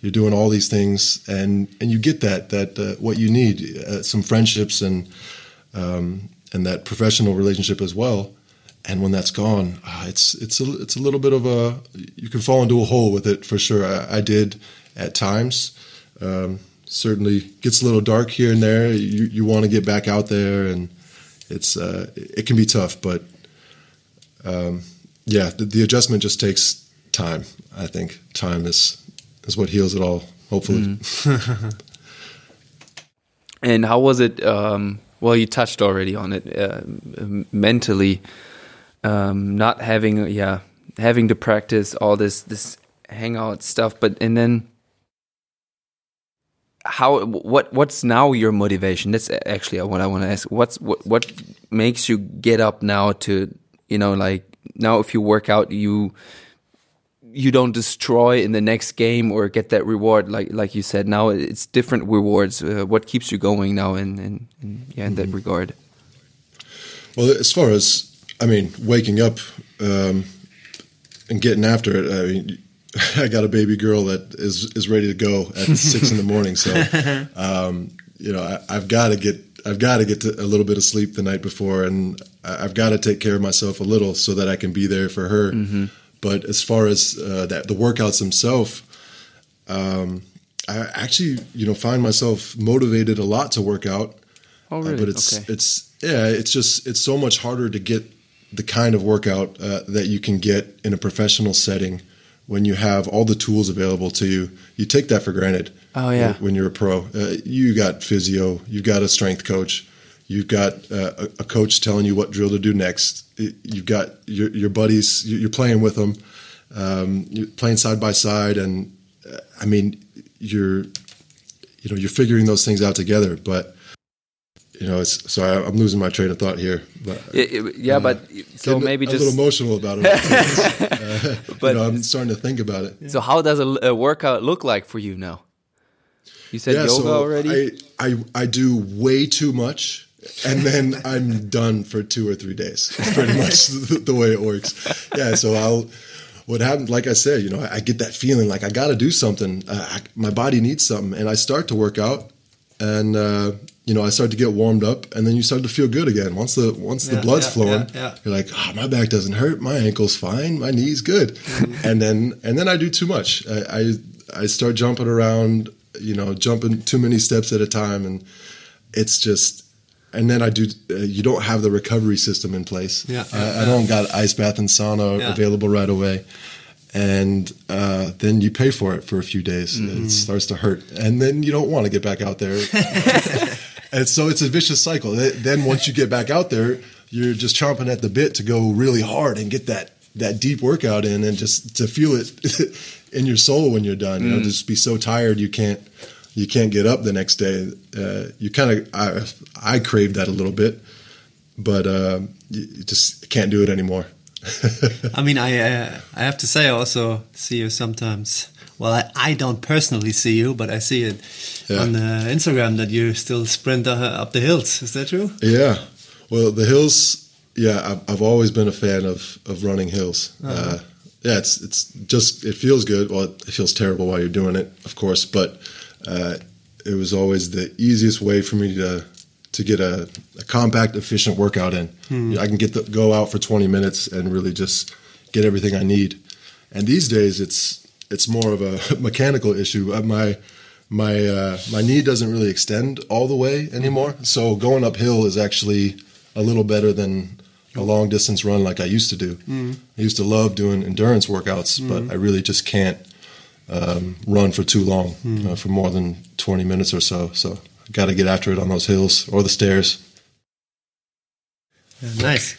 [SPEAKER 3] You're doing all these things, and and you get that that uh, what you need, uh, some friendships and um, and that professional relationship as well. And when that's gone, uh, it's it's a it's a little bit of a you can fall into a hole with it for sure. I, I did at times. Um, certainly gets a little dark here and there. You you want to get back out there, and it's uh, it can be tough. But um, yeah, the, the, adjustment just takes time. I think time is is what heals it all. Hopefully. Mm.
[SPEAKER 2] and how was it? Um, well, you touched already on it uh, mentally. Um, not having yeah having to practice all this this hangout stuff, but and then how what what's now your motivation? That's actually what i want to ask. What's what what makes you get up now to you know like now if you work out you you don't destroy in the next game or get that reward? Like like you said now it's different rewards. Uh, what keeps you going now in, in, in yeah in that mm -hmm. regard?
[SPEAKER 3] Well as far as i mean waking up um, and getting after it i mean I got a baby girl that is is ready to go at six in the morning. So, um, you know, I, have got to get I've got to get a little bit of sleep the night before, and I've got to take care of myself a little so that I can be there for her. Mm-hmm. But as far as uh, that, the workouts themselves, um, I actually, you know, find myself motivated a lot to work out.
[SPEAKER 2] Oh, really?
[SPEAKER 3] Uh, but it's
[SPEAKER 2] okay.
[SPEAKER 3] it's yeah, it's just it's so much harder to get the kind of workout uh, that you can get in a professional setting when you have all the tools available to you, you take that for granted.
[SPEAKER 2] Oh yeah.
[SPEAKER 3] When you're a pro, uh, you got physio, you've got a strength coach, you've got uh, a, coach telling you what drill to do next. You've got your, your buddies, you're playing with them, um, you're playing side by side, and uh, I mean, you're you know you're figuring those things out together, but you know, it's so I, am losing my train of thought here. But
[SPEAKER 2] yeah, uh, but so maybe
[SPEAKER 3] a
[SPEAKER 2] just
[SPEAKER 3] a little emotional about it. uh, but you know, I'm starting to think about it.
[SPEAKER 2] So how does a, a workout look like for you now? You said yeah, yoga
[SPEAKER 3] so
[SPEAKER 2] already.
[SPEAKER 3] I, I I do way too much, and then I'm done for two or three days. It's pretty much the, the way it works. Yeah, so I'll what happened, like I said, you know, I, get that feeling like I got to do something. Uh, I, my body needs something, and I start to work out, and uh, you know, I started to get warmed up, and then you start to feel good again. Once the once yeah, the blood's yeah, flowing, yeah, you're like, oh, my back doesn't hurt, my ankle's fine, my knee's good, mm-hmm. and then and then I do too much. I, I, I start jumping around, you know, jumping too many steps at a time, and it's just. And then I do. Uh, you don't have the recovery system in place.
[SPEAKER 1] Yeah,
[SPEAKER 3] I, I don't got ice bath and sauna available right away and uh, then you pay for it for a few days. Mm-hmm. It starts to hurt, and then you don't want to get back out there. and so it's a vicious cycle. Then once you get back out there, you're just chomping at the bit to go really hard and get that that deep workout in, and just to feel it in your soul when you're done. Mm. You know, mm. just be so tired you can't you can't get up the next day. Uh, you kind of I, I crave that a little bit, but uh, you just can't do it anymore.
[SPEAKER 1] I mean, I uh, I have to say, I also see you sometimes. Well, I, I don't personally see you, but I see it yeah. on uh, Instagram that you still sprint uh, up the hills. Is that true?
[SPEAKER 3] Yeah. Well, the hills. Yeah, I've, I've always been a fan of of running hills. -huh. yeah, it's it's just it feels good. Well, it feels terrible while you're doing it, of course, but uh, it was always the easiest way for me to to get a, a compact, efficient workout in. Hmm. I can get the, go out for 20 minutes and really just get everything I need. And these days, it's it's more of a mechanical issue. Uh, my my uh, my knee doesn't really extend all the way anymore, so going uphill is actually a little better than a long distance run like I used to do. Mm. I used to love doing endurance workouts, mm. but I really just can't um, run for too long, mm. uh, for more than 20 minutes or so. So I got to get after it on those hills or the stairs.
[SPEAKER 1] Yeah, nice.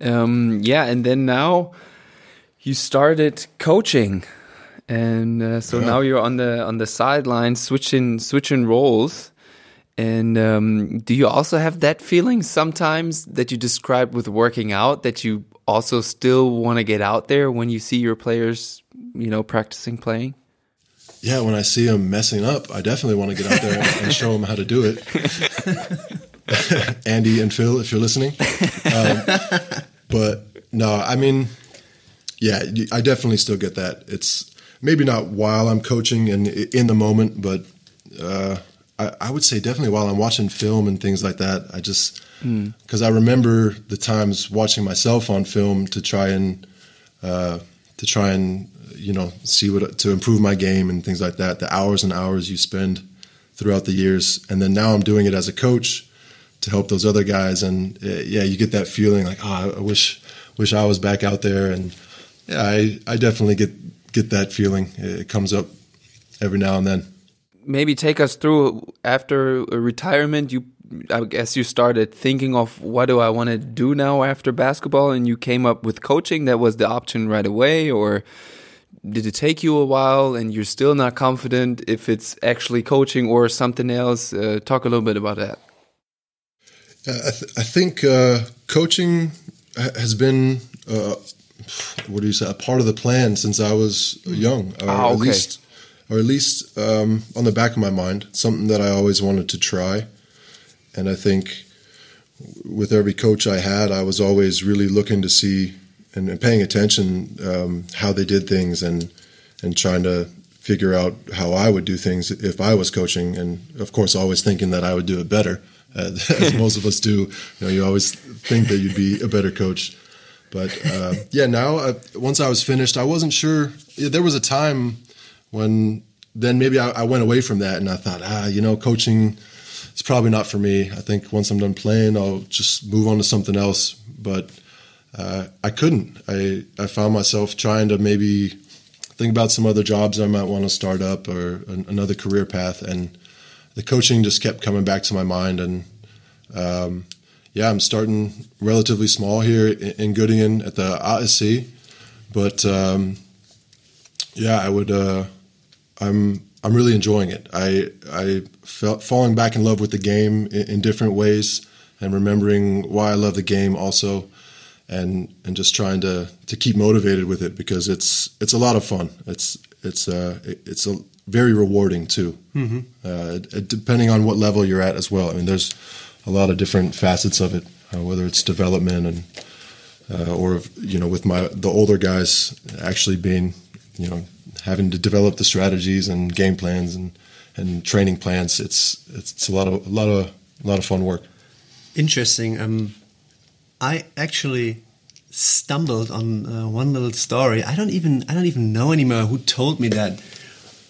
[SPEAKER 2] Um, yeah, and then now you started coaching, and uh, so yeah. now you're on the on the sideline, switching switching roles. And um, do you also have that feeling sometimes that you described with working out that you also still want to get out there when you see your players, you know, practicing playing?
[SPEAKER 3] yeah, when I see them messing up, I definitely want to get out there and show them how to do it. Andy and Phil, if you're listening. Um, but no, I mean, yeah, I definitely still get that. It's maybe not while I'm coaching and in the moment, but uh, I, I, would say definitely while I'm watching film and things like that. I just because mm. I remember the times watching myself on film to try and uh, to try and you know see what to improve my game and things like that. The hours and hours you spend throughout the years, and then now I'm doing it as a coach to help those other guys, and uh, yeah, you get that feeling like oh, I wish wish I was back out there, and yeah, I I definitely get get that feeling. It comes up every now and then.
[SPEAKER 2] Maybe take us through after retirement. You, I guess, you started thinking of what do I want to do now after basketball, and you came up with coaching. That was the option right away, or did it take you a while and you're still not confident if it's actually coaching or something else? Uh, talk a little bit about that.
[SPEAKER 3] I, th I, think uh, coaching has been uh, what do you say a part of the plan since I was young, or ah, okay. at least, or at least um, on the back of my mind, something that I always wanted to try. And I think with every coach I had, I was always really looking to see and, and paying attention um, how they did things and and trying to figure out how I would do things if I was coaching, and of course, always thinking that I would do it better, uh, as most of us do. You know, you always think that you'd be a better coach. But uh, yeah, now uh, once I was finished, I wasn't sure. There was a time when then maybe I, I, went away from that, and I thought, ah, you know, coaching is probably not for me. I think once I'm done playing, I'll just move on to something else. But uh, I couldn't. I I found myself trying to maybe think about some other jobs I might want to start up or an, another career path, and the coaching just kept coming back to my mind. And um, yeah, I'm starting relatively small here in, in Göttingen at the ASC, but um, yeah, I would. Uh, I'm I'm really enjoying it. I I felt falling back in love with the game in, in different ways, and remembering why I love the game also and and just trying to to keep motivated with it because it's it's a lot of fun. It's it's uh it's a very rewarding too. Mm-hmm. Uh, depending on what level you're at as well. I mean, there's a lot of different facets of it, uh, whether it's development and uh, or you know with my the older guys actually being you know having to develop the strategies and game plans and and training plans. It's it's, a lot of a lot of a lot of fun work.
[SPEAKER 1] Interesting. Um, I actually stumbled on uh, one little story. I don't even I don't even know anymore who told me that,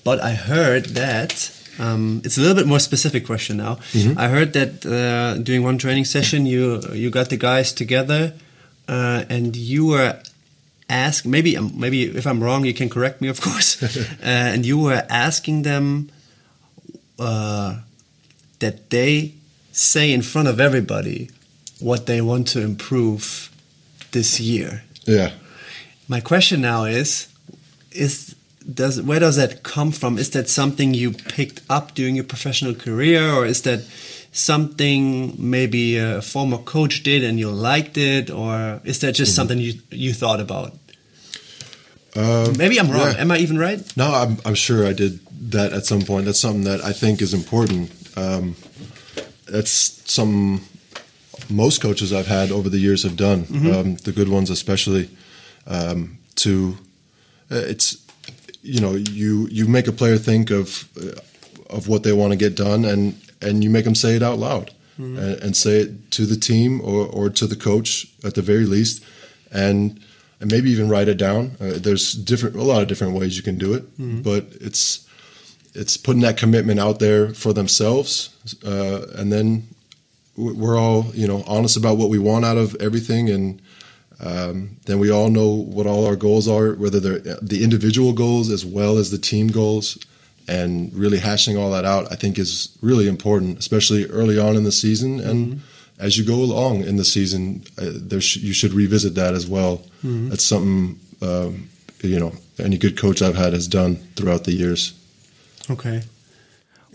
[SPEAKER 1] but I heard that um, it's a little bit more specific question now. Mm -hmm. I heard that uh, during one training session, you you got the guys together, uh, and you were asked maybe um, maybe if I'm wrong, you can correct me, of course. Uh, and you were asking them uh, that they say in front of everybody what they want to improve this year.
[SPEAKER 3] Yeah.
[SPEAKER 1] My question now is is does where does that come from? Is that something you picked up during your professional career or is that something maybe a former coach did and you liked it or is that just mm -hmm. something you you thought about? Uh, maybe I'm wrong. Yeah. Am I even right?
[SPEAKER 3] No, I'm, I'm sure I did that at some point. That's something that I think is important. Um, that's some most coaches I've had over the years have done, mm-hmm. um, the good ones especially. Um, to uh, it's you know you you make a player think of uh, of what they want to get done, and and you make them say it out loud mm-hmm. and, and, say it to the team or or to the coach at the very least, and and maybe even write it down. Uh, there's different a lot of different ways you can do it, mm-hmm. but it's it's putting that commitment out there for themselves, uh, and then we're all you know honest about what we want out of everything and um, then we all know what all our goals are whether they're the individual goals as well as the team goals. And really hashing all that out i think is really important especially early on in the season. And mm-hmm. as you go along in the season uh, there sh- you should revisit that as well. Mm-hmm. that's something um, you know any good coach i've had has done throughout the years.
[SPEAKER 1] Okay.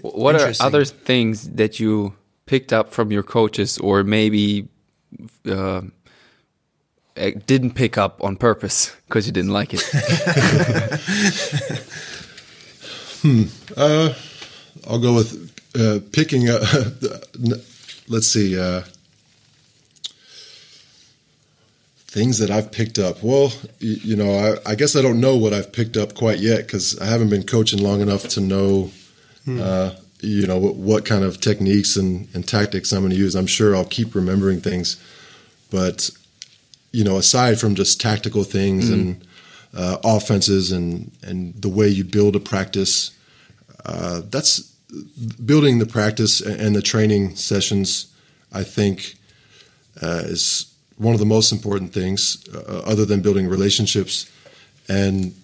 [SPEAKER 2] What are other things that you picked up from your coaches or maybe uh, didn't pick up on purpose because you didn't like it?
[SPEAKER 3] hmm. Uh, I'll go with uh, picking up. let's see. Uh, things that I've picked up. Well, you, you know, I, I, guess I don't know what I've picked up quite yet because I haven't been coaching long enough to know, hmm. uh, you know, what, what, kind of techniques and, and tactics I'm going to use. I'm sure I'll keep remembering things, but you know, aside from just tactical things hmm. and uh, offenses and and the way you build a practice, uh, that's building the practice and the training sessions. I think uh, is one of the most important things, uh, other than building relationships. And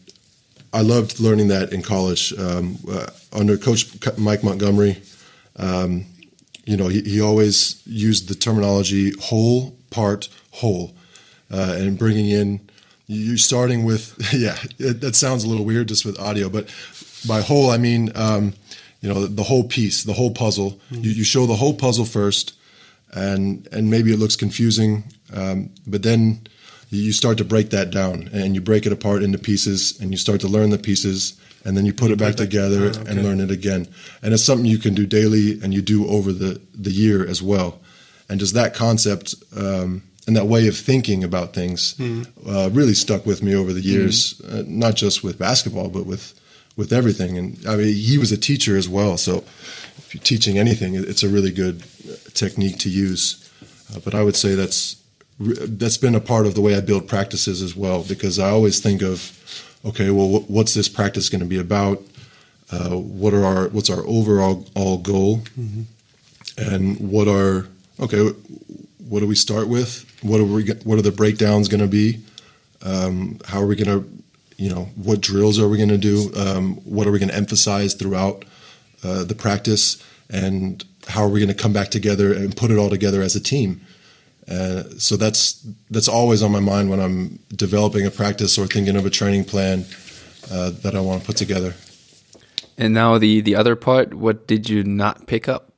[SPEAKER 3] I loved learning that in college um, uh, under Coach Mike Montgomery. Um, you know, he, he, always used the terminology whole, part, whole, uh, and bringing in you starting with yeah it, that sounds a little weird just with audio but by whole i mean um, you know the whole piece the whole puzzle mm-hmm. you, you, show the whole puzzle first and and maybe it looks confusing, um, but then you start to break that down and you break it apart into pieces and you start to learn the pieces and then you put you it back together oh, okay. and learn it again. And it's something you can do daily and you do over the the year as well. And just that concept um, and that way of thinking about things mm. uh, really stuck with me over the years, mm. uh, not just with basketball but with with everything. And I mean, he was a teacher as well, so if you're teaching anything, it's a really good technique to use. Uh, but I would say that's that's been a part of the way I build practices as well, because I always think of, okay, well, what's this practice going to be about? Uh, what are our what's our overall all goal, mm-hmm. and what are okay? What do we start with? What are we? What are the breakdowns going to be? Um, how are we going to, you know, what drills are we going to do? Um, what are we going to emphasize throughout uh, the practice? And how are we going to come back together and put it all together as a team? Uh, so that's that's always on my mind when I'm developing a practice or thinking of a training plan uh, that I want to put together.
[SPEAKER 2] And now the the other part, what did you not pick up?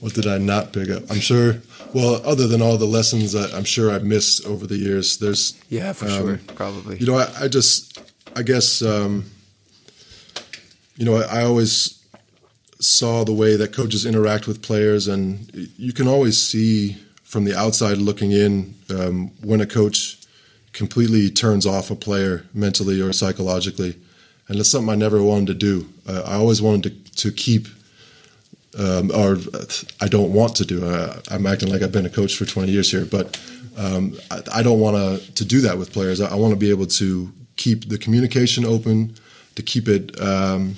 [SPEAKER 3] What did I not pick up? I'm sure. Well, other than all the lessons that I'm sure I've missed over the years, there's
[SPEAKER 2] yeah, for um, sure, probably.
[SPEAKER 3] You know, I, I just, I guess, um, you know, I, I always saw the way that coaches interact with players, and you can always see from the outside looking in um, when a coach completely turns off a player mentally or psychologically. And it's something I never wanted to do. Uh, I always wanted to, to keep, um, or I don't want to do. Uh, I'm acting like I've been a coach for 20 years here, but um, I, I, don't want to to do that with players. I, I want to be able to keep the communication open, to keep it um,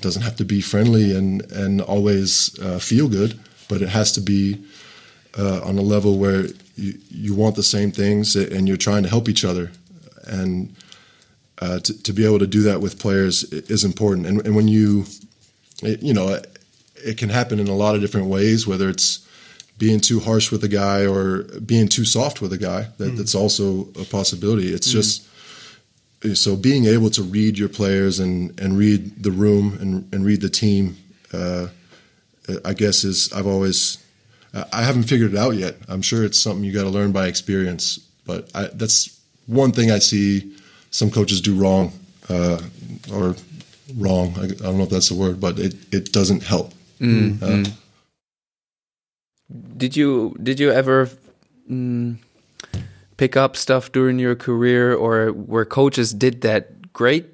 [SPEAKER 3] doesn't have to be friendly and and always uh, feel good, but it has to be uh, on a level where you you want the same things and you're trying to help each other, and uh, to, to be able to do that with players is important. And, and when you, you know, it, can happen in a lot of different ways, whether it's being too harsh with a guy or being too soft with a guy. That, mm. That's also a possibility. It's mm. just so being able to read your players and, and read the room and, and read the team, uh, I guess is I've always I haven't figured it out yet. I'm sure it's something you got to learn by experience, but I, that's one thing I see some coaches do wrong uh, or wrong. I, I, don't know if that's the word, but it, it doesn't help. Mm,
[SPEAKER 2] mm. Did you did you ever? Mm, pick up stuff during your career or where coaches did that great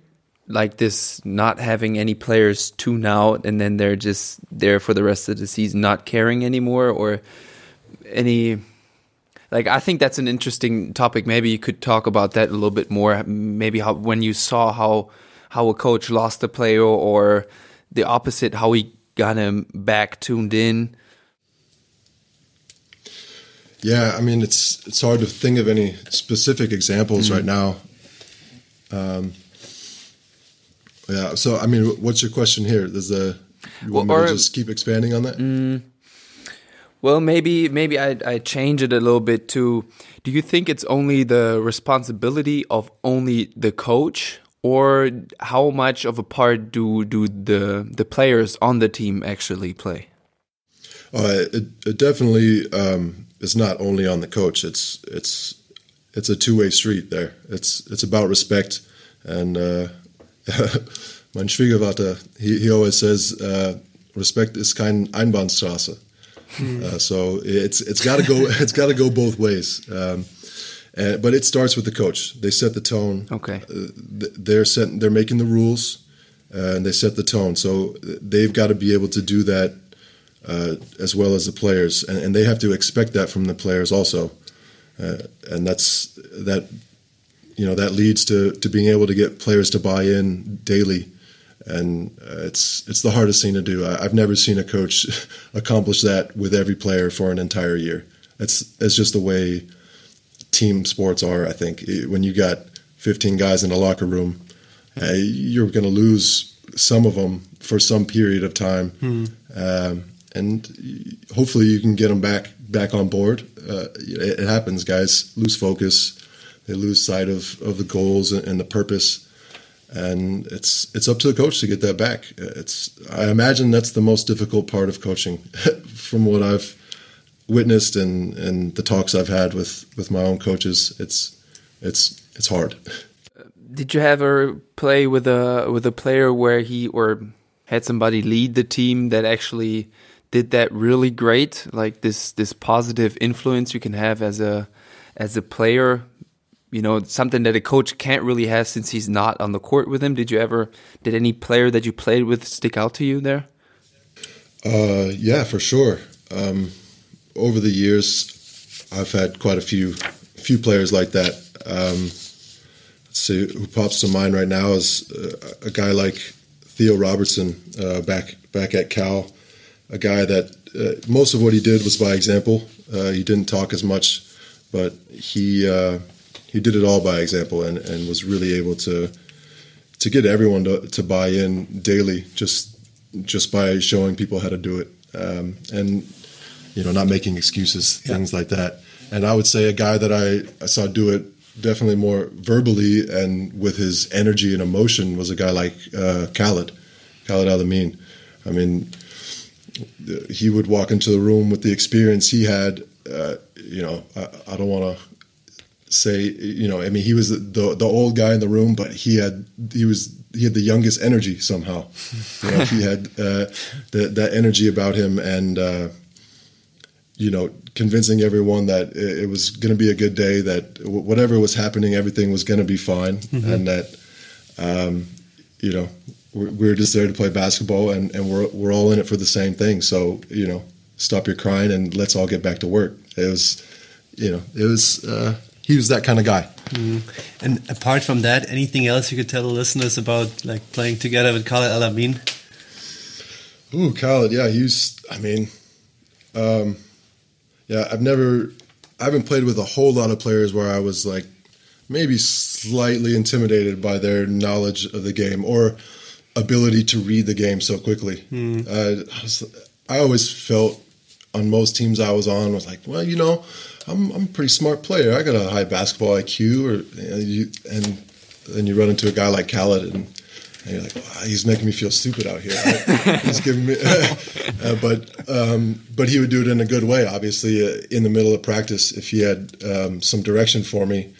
[SPEAKER 2] like this not having any players tune out and then they're just there for the rest of the season not caring anymore or any like I think that's an interesting topic maybe you could talk about that a little bit more maybe how when you saw how how a coach lost a player or the opposite how he got him back tuned in
[SPEAKER 3] yeah, I mean it's it's hard to think of any specific examples mm-hmm. right now. Um, yeah, so I mean, what's your question here? Does the you want well, me to just keep expanding on that?
[SPEAKER 2] Mm, well, maybe maybe I I change it a little bit to. Do you think it's only the responsibility of only the coach, or how much of a part do do the the players on the team actually play?
[SPEAKER 3] Uh, it, it definitely um, is not only on the coach. It's it's it's a two way street there. It's it's about respect, and uh, mein Schwiegervater he, he always says uh, respect is kein Einbahnstraße. Mm. Uh, so it's it's got to go it's got to go both ways. Um, and, but it starts with the coach. They set the tone.
[SPEAKER 2] Okay.
[SPEAKER 3] Uh, they're set. They're making the rules, uh, and they set the tone. So they've got to be able to do that uh, as well as the players, and, and, they have to expect that from the players also. Uh, and that's that. You know that leads to to being able to get players to buy in daily and uh, it's it's the hardest thing to do. I, have never seen a coach accomplish that with every player for an entire year. It's it's just the way team sports are. I think when you got 15 guys in a locker room, uh, you're going to lose some of them for some period of time, hmm. um, and hopefully you can get them back back on board. Uh, it, it, happens, guys lose focus, they lose sight of of the goals and, and the purpose and it's it's up to the coach to get that back. It's I imagine that's the most difficult part of coaching, from what I've witnessed and and the talks I've had with with my own coaches. It's it's it's hard.
[SPEAKER 2] Did you ever play with a with a player where he or had somebody lead the team that actually did that really great, like this this positive influence you can have as a as a player you know something that a coach can't really have since he's not on the court with him did you ever did any player that you played with stick out to you there
[SPEAKER 3] uh, yeah for sure um, over the years i've had quite a few few players like that. Um, let's see who pops to mind right now is uh, a guy like theo robertson uh, back back at cal. A guy that uh, most of what he did was by example. Uh, he didn't talk as much but he uh, he did it all by example and, and was really able to to get everyone to, to buy in daily just just by showing people how to do it. Um, and you know not making excuses yeah. things like that. And I would say a guy that I, I saw do it definitely more verbally and with his energy and emotion was a guy like uh, Khalid Khalid El-Amin I mean he would walk into the room with the experience he had uh, you know I, I don't want to say you know i mean he was the the old guy in the room but he had he was he had the youngest energy somehow. You know, he had uh, that that energy about him and uh, you know convincing everyone that it, was going to be a good day that whatever was happening everything was going to be fine mm-hmm. and that um, you know we're, we're, just there to play basketball and, and we're, we're all in it for the same thing so you know stop your crying and let's all get back to work it was you know it was uh, he was that kind of guy.
[SPEAKER 1] Mm. And apart from that, anything else you could tell the listeners about like playing together with Khalid El-Amin?
[SPEAKER 3] Ooh, Khalid, yeah, he's. I mean, um, yeah, I've never, I haven't played with a whole lot of players where I was like maybe slightly intimidated by their knowledge of the game or ability to read the game so quickly. Mm. Uh, I, was, I always felt on most teams I was on was like, well, you know, I'm I'm a pretty smart player. I got a high basketball IQ, or you know, you, and then you run into a guy like Khalid, and, and you're like, wow, he's making me feel stupid out here. he's giving me, uh, but um, but he would do it in a good way. Obviously, uh, in the middle of practice, if he had um, some direction for me,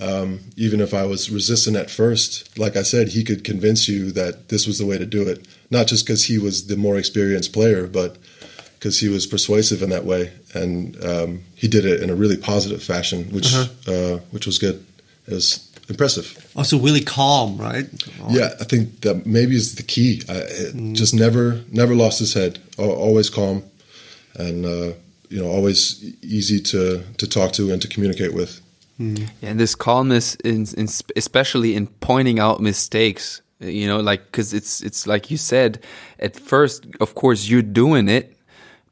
[SPEAKER 3] um, even if I was resistant at first, like I said, he could convince you that this was the way to do it. Not just because he was the more experienced player, but because he was persuasive in that way, and um, he did it in a really positive fashion, which uh-huh. uh, which was good. It was impressive.
[SPEAKER 1] Also, really calm, right?
[SPEAKER 3] Yeah, I think that maybe is the key. I, mm. Just never never lost his head. Always calm, and uh, you know, always easy to to talk to and to communicate with.
[SPEAKER 2] Mm. Yeah, and this calmness, in, in, especially in pointing out mistakes, you know, like because it's it's like you said at first. Of course, you're doing it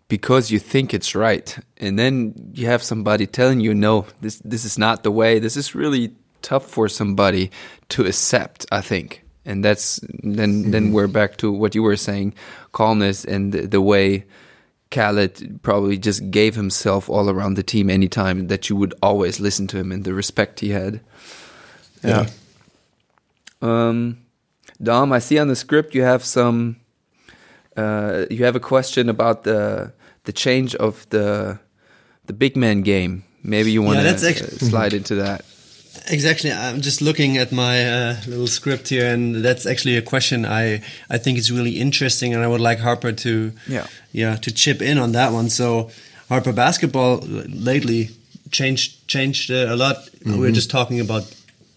[SPEAKER 2] because you think it's right and then you have somebody telling you no this this is not the way this is really tough for somebody to accept i think and that's then then mm-hmm. we're back to what you were saying calmness and the, the way Khalid probably just gave himself all around the team anytime that you would always listen to him and the respect he had yeah, yeah. um dom i see on the script you have some uh, you have a question about the the change of the the big man game. Maybe you want to uh, slide into that.
[SPEAKER 1] Exactly. I'm just looking at my uh, little script here, and that's actually a question I I think is really interesting, and I would like Harper to
[SPEAKER 2] yeah
[SPEAKER 1] yeah to chip in on that one. So Harper basketball lately changed changed uh, a lot. Mm -hmm. We're mm-hmm. just talking about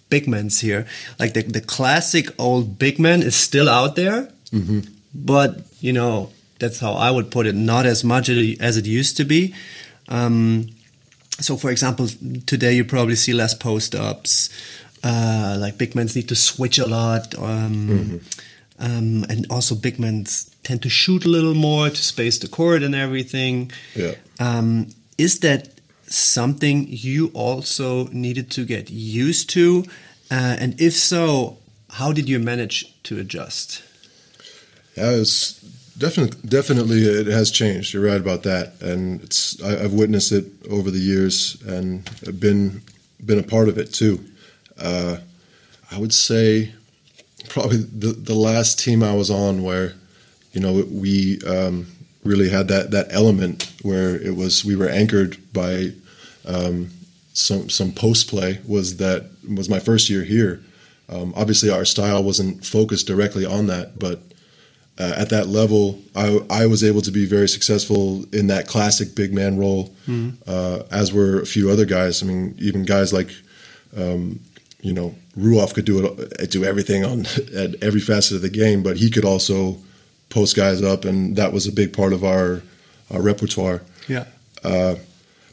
[SPEAKER 1] big men's here. Like the the classic old big man is still out there, mm -hmm. but you know that's how I would put it. Not as much as it used to be. Um, so, for example, today you probably see less post ups. Uh, like big men need to switch a lot, um, mm-hmm. um, and also big men tend to shoot a little more to space the court and everything.
[SPEAKER 3] Yeah.
[SPEAKER 1] Um, is that something you also needed to get used to? Uh, and if so, how did you manage to adjust?
[SPEAKER 3] Yeah, it's Definitely, definitely, it has changed. You're right about that, and it's I, have witnessed it over the years and been been a part of it too. Uh, I would say probably the the last team I was on where you know we um, really had that that element where it was we were anchored by um, some some post play was that was my first year here. Um, obviously, our style wasn't focused directly on that, but uh, at that level, I, I, was able to be very successful in that classic big man role, mm-hmm. uh, as were a few other guys. I mean, even guys like, um, you know, Ruoff could do it, do everything on at every facet of the game, but he could also post guys up, and that was a big part of our, our repertoire.
[SPEAKER 1] Yeah. Uh,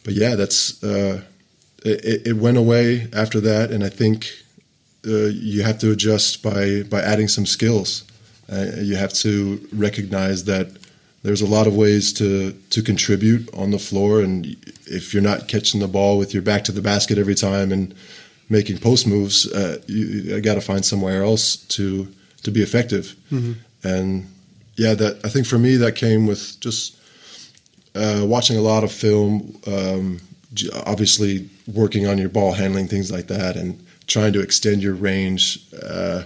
[SPEAKER 3] but yeah, that's uh, it, it, went away after that, and I think uh, you have to adjust by by adding some skills. Uh, you have to recognize that there's a lot of ways to to contribute on the floor, and if you're not catching the ball with your back to the basket every time and making post moves, uh, you, you got to find somewhere else to to be effective. Mm-hmm. And yeah, that I think for me that came with just uh, watching a lot of film, um, obviously working on your ball handling, things like that, and trying to extend your range. Uh,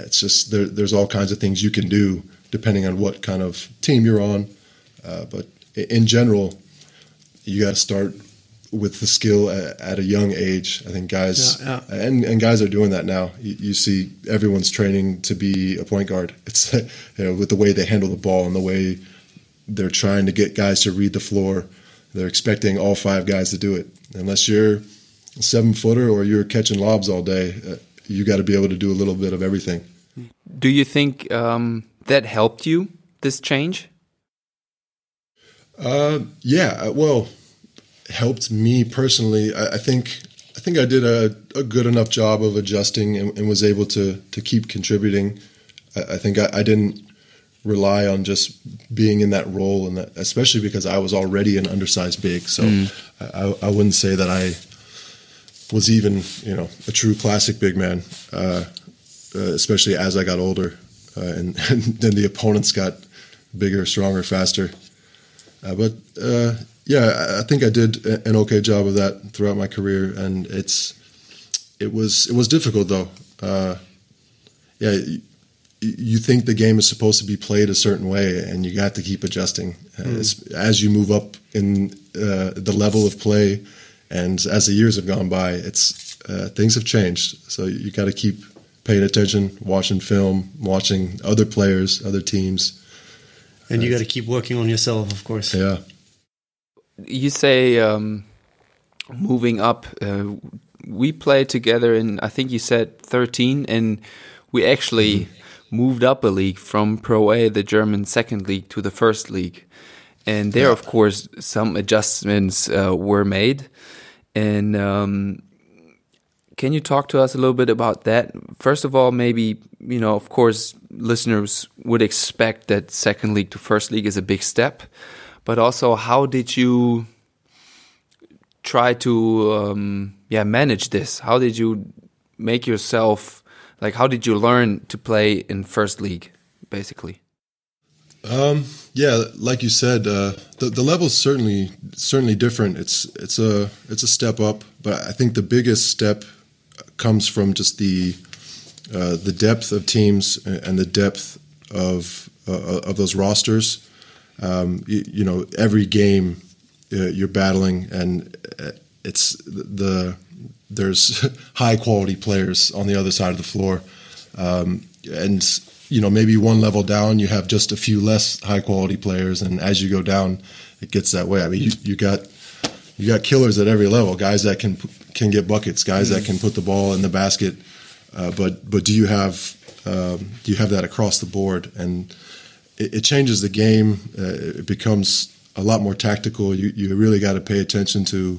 [SPEAKER 3] it's just there, there's all kinds of things you can do depending on what kind of team you're on. Uh, but in general, you got to start with the skill at, at, a young age. I think guys yeah, yeah. and and guys are doing that now. You, you, see everyone's training to be a point guard. It's you know with the way they handle the ball and the way they're trying to get guys to read the floor. They're expecting all five guys to do it. Unless you're a seven footer or you're catching lobs all day, uh, you got to be able to do a little bit of everything.
[SPEAKER 2] Do you think um, that helped you this change?
[SPEAKER 3] Uh, yeah, uh, well, helped me personally. I, I, think I think I did a, a good enough job of adjusting and, and was able to to keep contributing. I, I think I, I, didn't rely on just being in that role, and that, especially because I was already an undersized big. So mm. I, I wouldn't say that I was even you know a true classic big man, uh, uh, especially as I got older, uh, and, and, then the opponents got bigger, stronger, faster. Uh, but uh, yeah, I think I did an okay job of that throughout my career, and it's it was it was difficult though. Uh, yeah, you, you think the game is supposed to be played a certain way, and you got to keep adjusting mm. as, as you move up in the level of play and as the years have gone by, it's uh, things have changed. So you got to keep paying attention, watching film, watching other players, other teams,
[SPEAKER 1] and you got to keep working on yourself, of course.
[SPEAKER 3] Yeah.
[SPEAKER 2] You say um, moving up. Uh, we played together in I think you said 13, and we actually mm. moved up a league from Pro A, the German second league, to the first league. And there, yeah. of course, some adjustments uh, were made. And um, can you talk to us a little bit about that? First of all, maybe, you know, of course, listeners would expect that second league to first league is a big step. But also, how did you try to um, yeah manage this? How did you make yourself like? How did you learn to play in first league, basically?
[SPEAKER 3] Um, yeah, like you said, uh, the the level's certainly certainly different. It's it's a it's a step up, but I think the biggest step comes from just the uh, the depth of teams and the depth of uh, of those rosters. Um, you, you, know, every game uh, you're battling, and uh, it's the there's high quality players on the other side of the floor, um, and you know maybe one level down you have just a few less high quality players, and as you go down, it gets that way. I mean, you, you got you got killers at every level, guys that can can get buckets, guys mm-hmm. that can put the ball in the basket. Uh, but but do you have um, do you have that across the board? And it, it changes the game. Uh, it becomes a lot more tactical. You you really got to pay attention to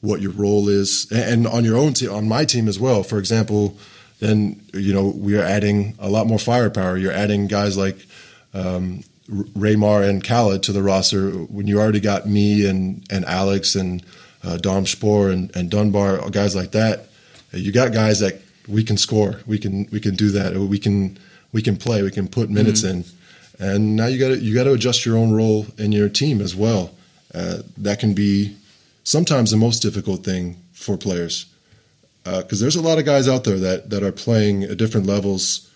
[SPEAKER 3] what your role is, and, and on your own team, on my team as well. For example, then you know we are adding a lot more firepower. You're adding guys like. Um, Raymar and Khalid to the roster when you already got me and, and Alex and uh, Dom Spohr and, and Dunbar, guys like that. You got guys that we can score. We can we can do that. We can we can play. We can put minutes mm-hmm. in. And now you got to you got to adjust your own role in your team as well. Uh, that can be sometimes the most difficult thing for players because uh, there's a lot of guys out there that that are playing at different levels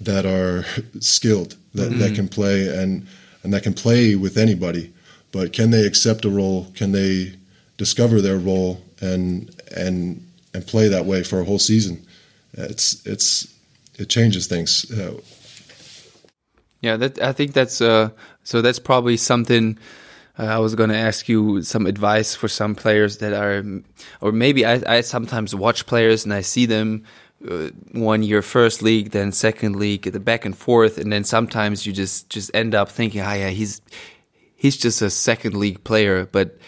[SPEAKER 3] that are skilled that, mm-hmm. that can play and and that can play with anybody. But can they accept a role? Can they discover their role and and and play that way for a whole season? it's it's it changes things. Uh,
[SPEAKER 2] yeah, that I think that's uh, so. That's probably something. Uh, I was going to ask you some advice for some players that are, or maybe I, I sometimes watch players and I see them uh, one year first league, then second league, the back and forth, and then sometimes you just just end up thinking, ah, yeah, he's he's just a second league player. But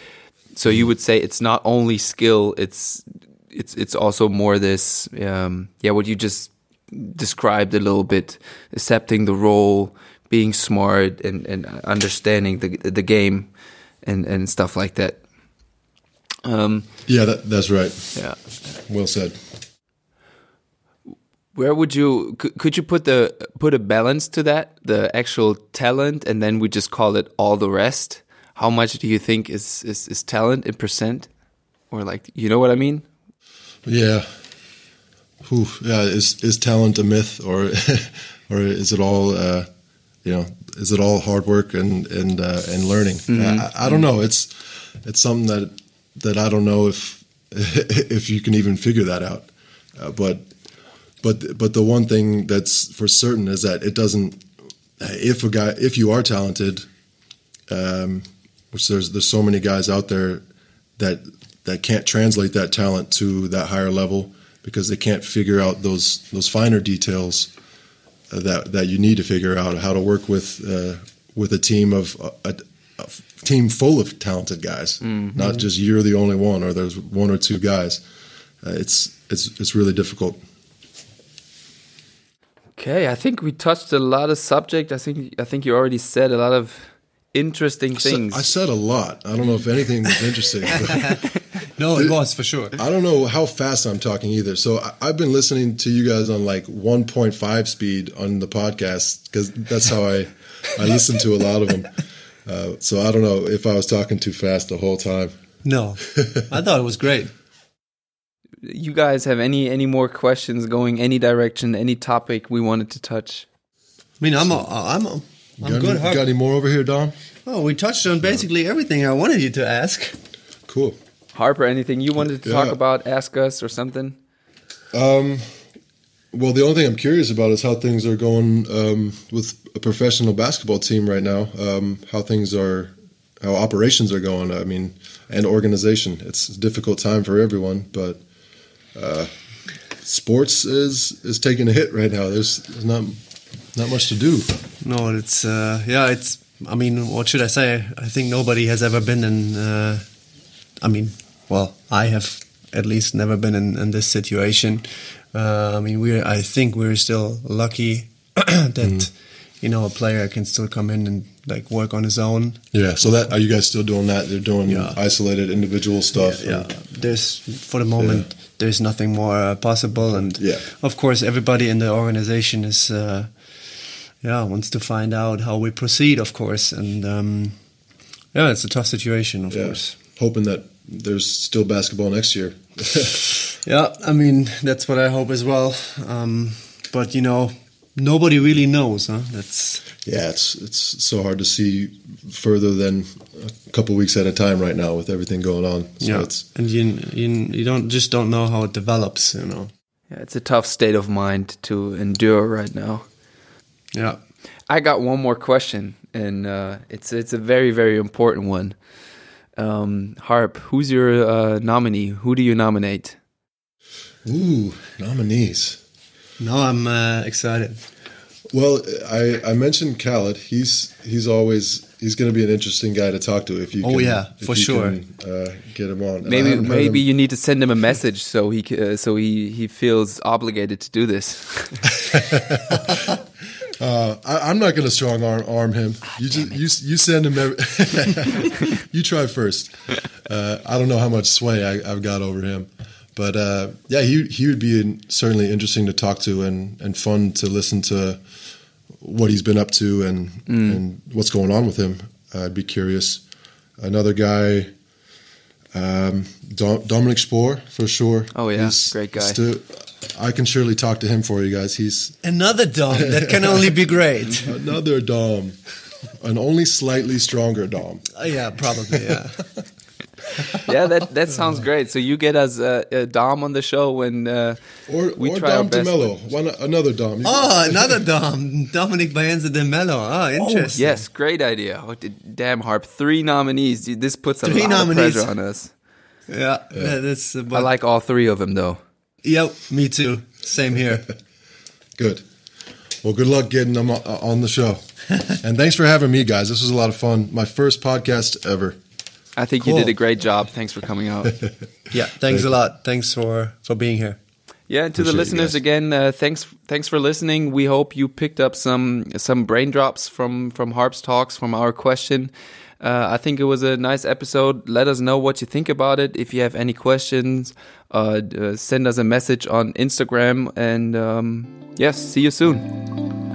[SPEAKER 2] so you would say it's not only skill; it's it's it's also more this um, yeah what you just described a little bit accepting the role being smart and, and understanding the the game and and stuff like that.
[SPEAKER 3] Um, yeah that, that's right.
[SPEAKER 2] Yeah.
[SPEAKER 3] Well said.
[SPEAKER 2] Where would you could you put the put a balance to that? The actual talent and then we just call it all the rest? How much do you think is is, is talent in percent? Or like you know what i mean?
[SPEAKER 3] Yeah. Whew, yeah, is is talent a myth, or or is it all uh, you know? Is it all hard work and and uh, and learning? Mm-hmm. I, I, don't know. It's it's something that that I don't know if if you can even figure that out. Uh, but but but the one thing that's for certain is that it doesn't. If a guy, if you are talented, um, which there's there's so many guys out there that that can't translate that talent to that higher level because they can't figure out those those finer details that that you need to figure out how to work with uh, with a team of a, a, team full of talented guys, mm-hmm. not just you're the only one or there's one or two guys. Uh, it's it's it's really difficult.
[SPEAKER 2] Okay, I think we touched a lot of subject. I think I think you already said a lot of interesting
[SPEAKER 3] I
[SPEAKER 2] things.
[SPEAKER 3] Said, I said a lot. I don't know if anything was interesting.
[SPEAKER 1] no, it was for sure.
[SPEAKER 3] I don't know how fast I'm talking either. So I, have been listening to you guys on like 1.5 speed on the podcast because that's how I I listen to a lot of them. Uh, so I don't know if I was talking too fast the whole time.
[SPEAKER 1] No, I thought it was great.
[SPEAKER 2] You guys have any any more questions going any direction, any topic we wanted to touch?
[SPEAKER 1] I mean, I'm a, I'm a, I'm
[SPEAKER 3] got
[SPEAKER 1] good.
[SPEAKER 3] Any, got any more over here, Dom?
[SPEAKER 1] Oh, we touched on basically everything I wanted you to ask.
[SPEAKER 3] Cool.
[SPEAKER 2] Harper, anything you wanted to yeah. talk about? Ask us or something.
[SPEAKER 3] Um, well, the only thing I'm curious about is how things are going um, with a professional basketball team right now. Um, how things are, how operations are going. I mean, and organization. It's a difficult time for everyone, but uh, sports is is taking a hit right now. There's, there's not not much to do.
[SPEAKER 1] No, it's uh, yeah, it's. I mean, what should I say? I think nobody has ever been in. Uh, I mean, well, I have at least never been in, in this situation. Uh, I mean, we. I think we're still lucky that mm. you know a player can still come in and like work on his own.
[SPEAKER 3] Yeah. So that are you guys still doing that? They're doing yeah. isolated individual stuff.
[SPEAKER 1] Yeah. yeah. There's for the moment. Yeah. There's nothing more uh, possible, and
[SPEAKER 3] yeah.
[SPEAKER 1] of course, everybody in the organization is uh, yeah wants to find out how we proceed, of course, and um, yeah, it's a tough situation, of course.
[SPEAKER 3] Hoping that there's still basketball next year.
[SPEAKER 1] yeah, I mean that's what I hope as well. Um, but you know, nobody really knows, huh? That's
[SPEAKER 3] yeah, it's it's so hard to see further than a couple weeks at a time right now with everything going on. So
[SPEAKER 1] yeah, and you, you you don't just don't know how it develops, you know.
[SPEAKER 2] Yeah, it's a tough state of mind to endure right now.
[SPEAKER 1] Yeah,
[SPEAKER 2] I got one more question, and uh, it's it's a very very important one. Um, Harp, who's your uh, nominee? Who do you nominate?
[SPEAKER 3] Ooh, nominees.
[SPEAKER 1] No, I'm uh, excited.
[SPEAKER 3] Well, I, I mentioned Khalid. He's he's always he's going to be an interesting guy to talk to if you.
[SPEAKER 1] Oh
[SPEAKER 3] can,
[SPEAKER 1] yeah, for sure.
[SPEAKER 3] Can, uh, get him on.
[SPEAKER 2] Maybe maybe you need to send him a message so he uh, so he he feels obligated to do this.
[SPEAKER 3] uh, I, am not going to strong arm, arm him.
[SPEAKER 2] Ah,
[SPEAKER 3] you just you you send him. Every you try first. Uh, I don't know how much sway I, have got over him. But uh, yeah, he he would be in, certainly interesting to talk to and, and fun to listen to what he's been up to and mm. and what's going on with him. I'd be curious. Another guy, um, Dominic Spohr for sure.
[SPEAKER 2] Oh yeah, he's great guy. Still,
[SPEAKER 3] I can surely talk to him for you guys. He's
[SPEAKER 1] another Dom. that can only be great.
[SPEAKER 3] another Dom, an only slightly stronger Dom.
[SPEAKER 1] Uh, yeah, probably. Yeah.
[SPEAKER 2] yeah, that that sounds great. So you get us uh, a Dom on the show when uh,
[SPEAKER 3] or we or try Dom DeMello, one another Dom.
[SPEAKER 1] You oh, another Dom, Dominic Baenza DeMello. Oh, oh interesting.
[SPEAKER 2] Oh, yes, great idea. Oh, damn, Harp, three nominees. This puts a three lot nominees. of pressure on us.
[SPEAKER 1] Yeah, yeah. that's.
[SPEAKER 2] Uh, I like all three of them though.
[SPEAKER 1] Yep, me too. Same here.
[SPEAKER 3] good. Well, good luck getting them on the show. and thanks for having me, guys. This was a lot of fun. My first podcast ever.
[SPEAKER 2] I think cool. you did a great job. Thanks for coming out.
[SPEAKER 1] yeah, thanks a lot. Thanks for for being here.
[SPEAKER 2] Yeah, and to Appreciate the listeners again, uh, thanks thanks for listening. We hope you picked up some some brain drops from from Harp's talks from our question. Uh, I think it was a nice episode. Let us know what you think about it. If you have any questions, uh, uh send us a message on Instagram. And um, yes, see you soon.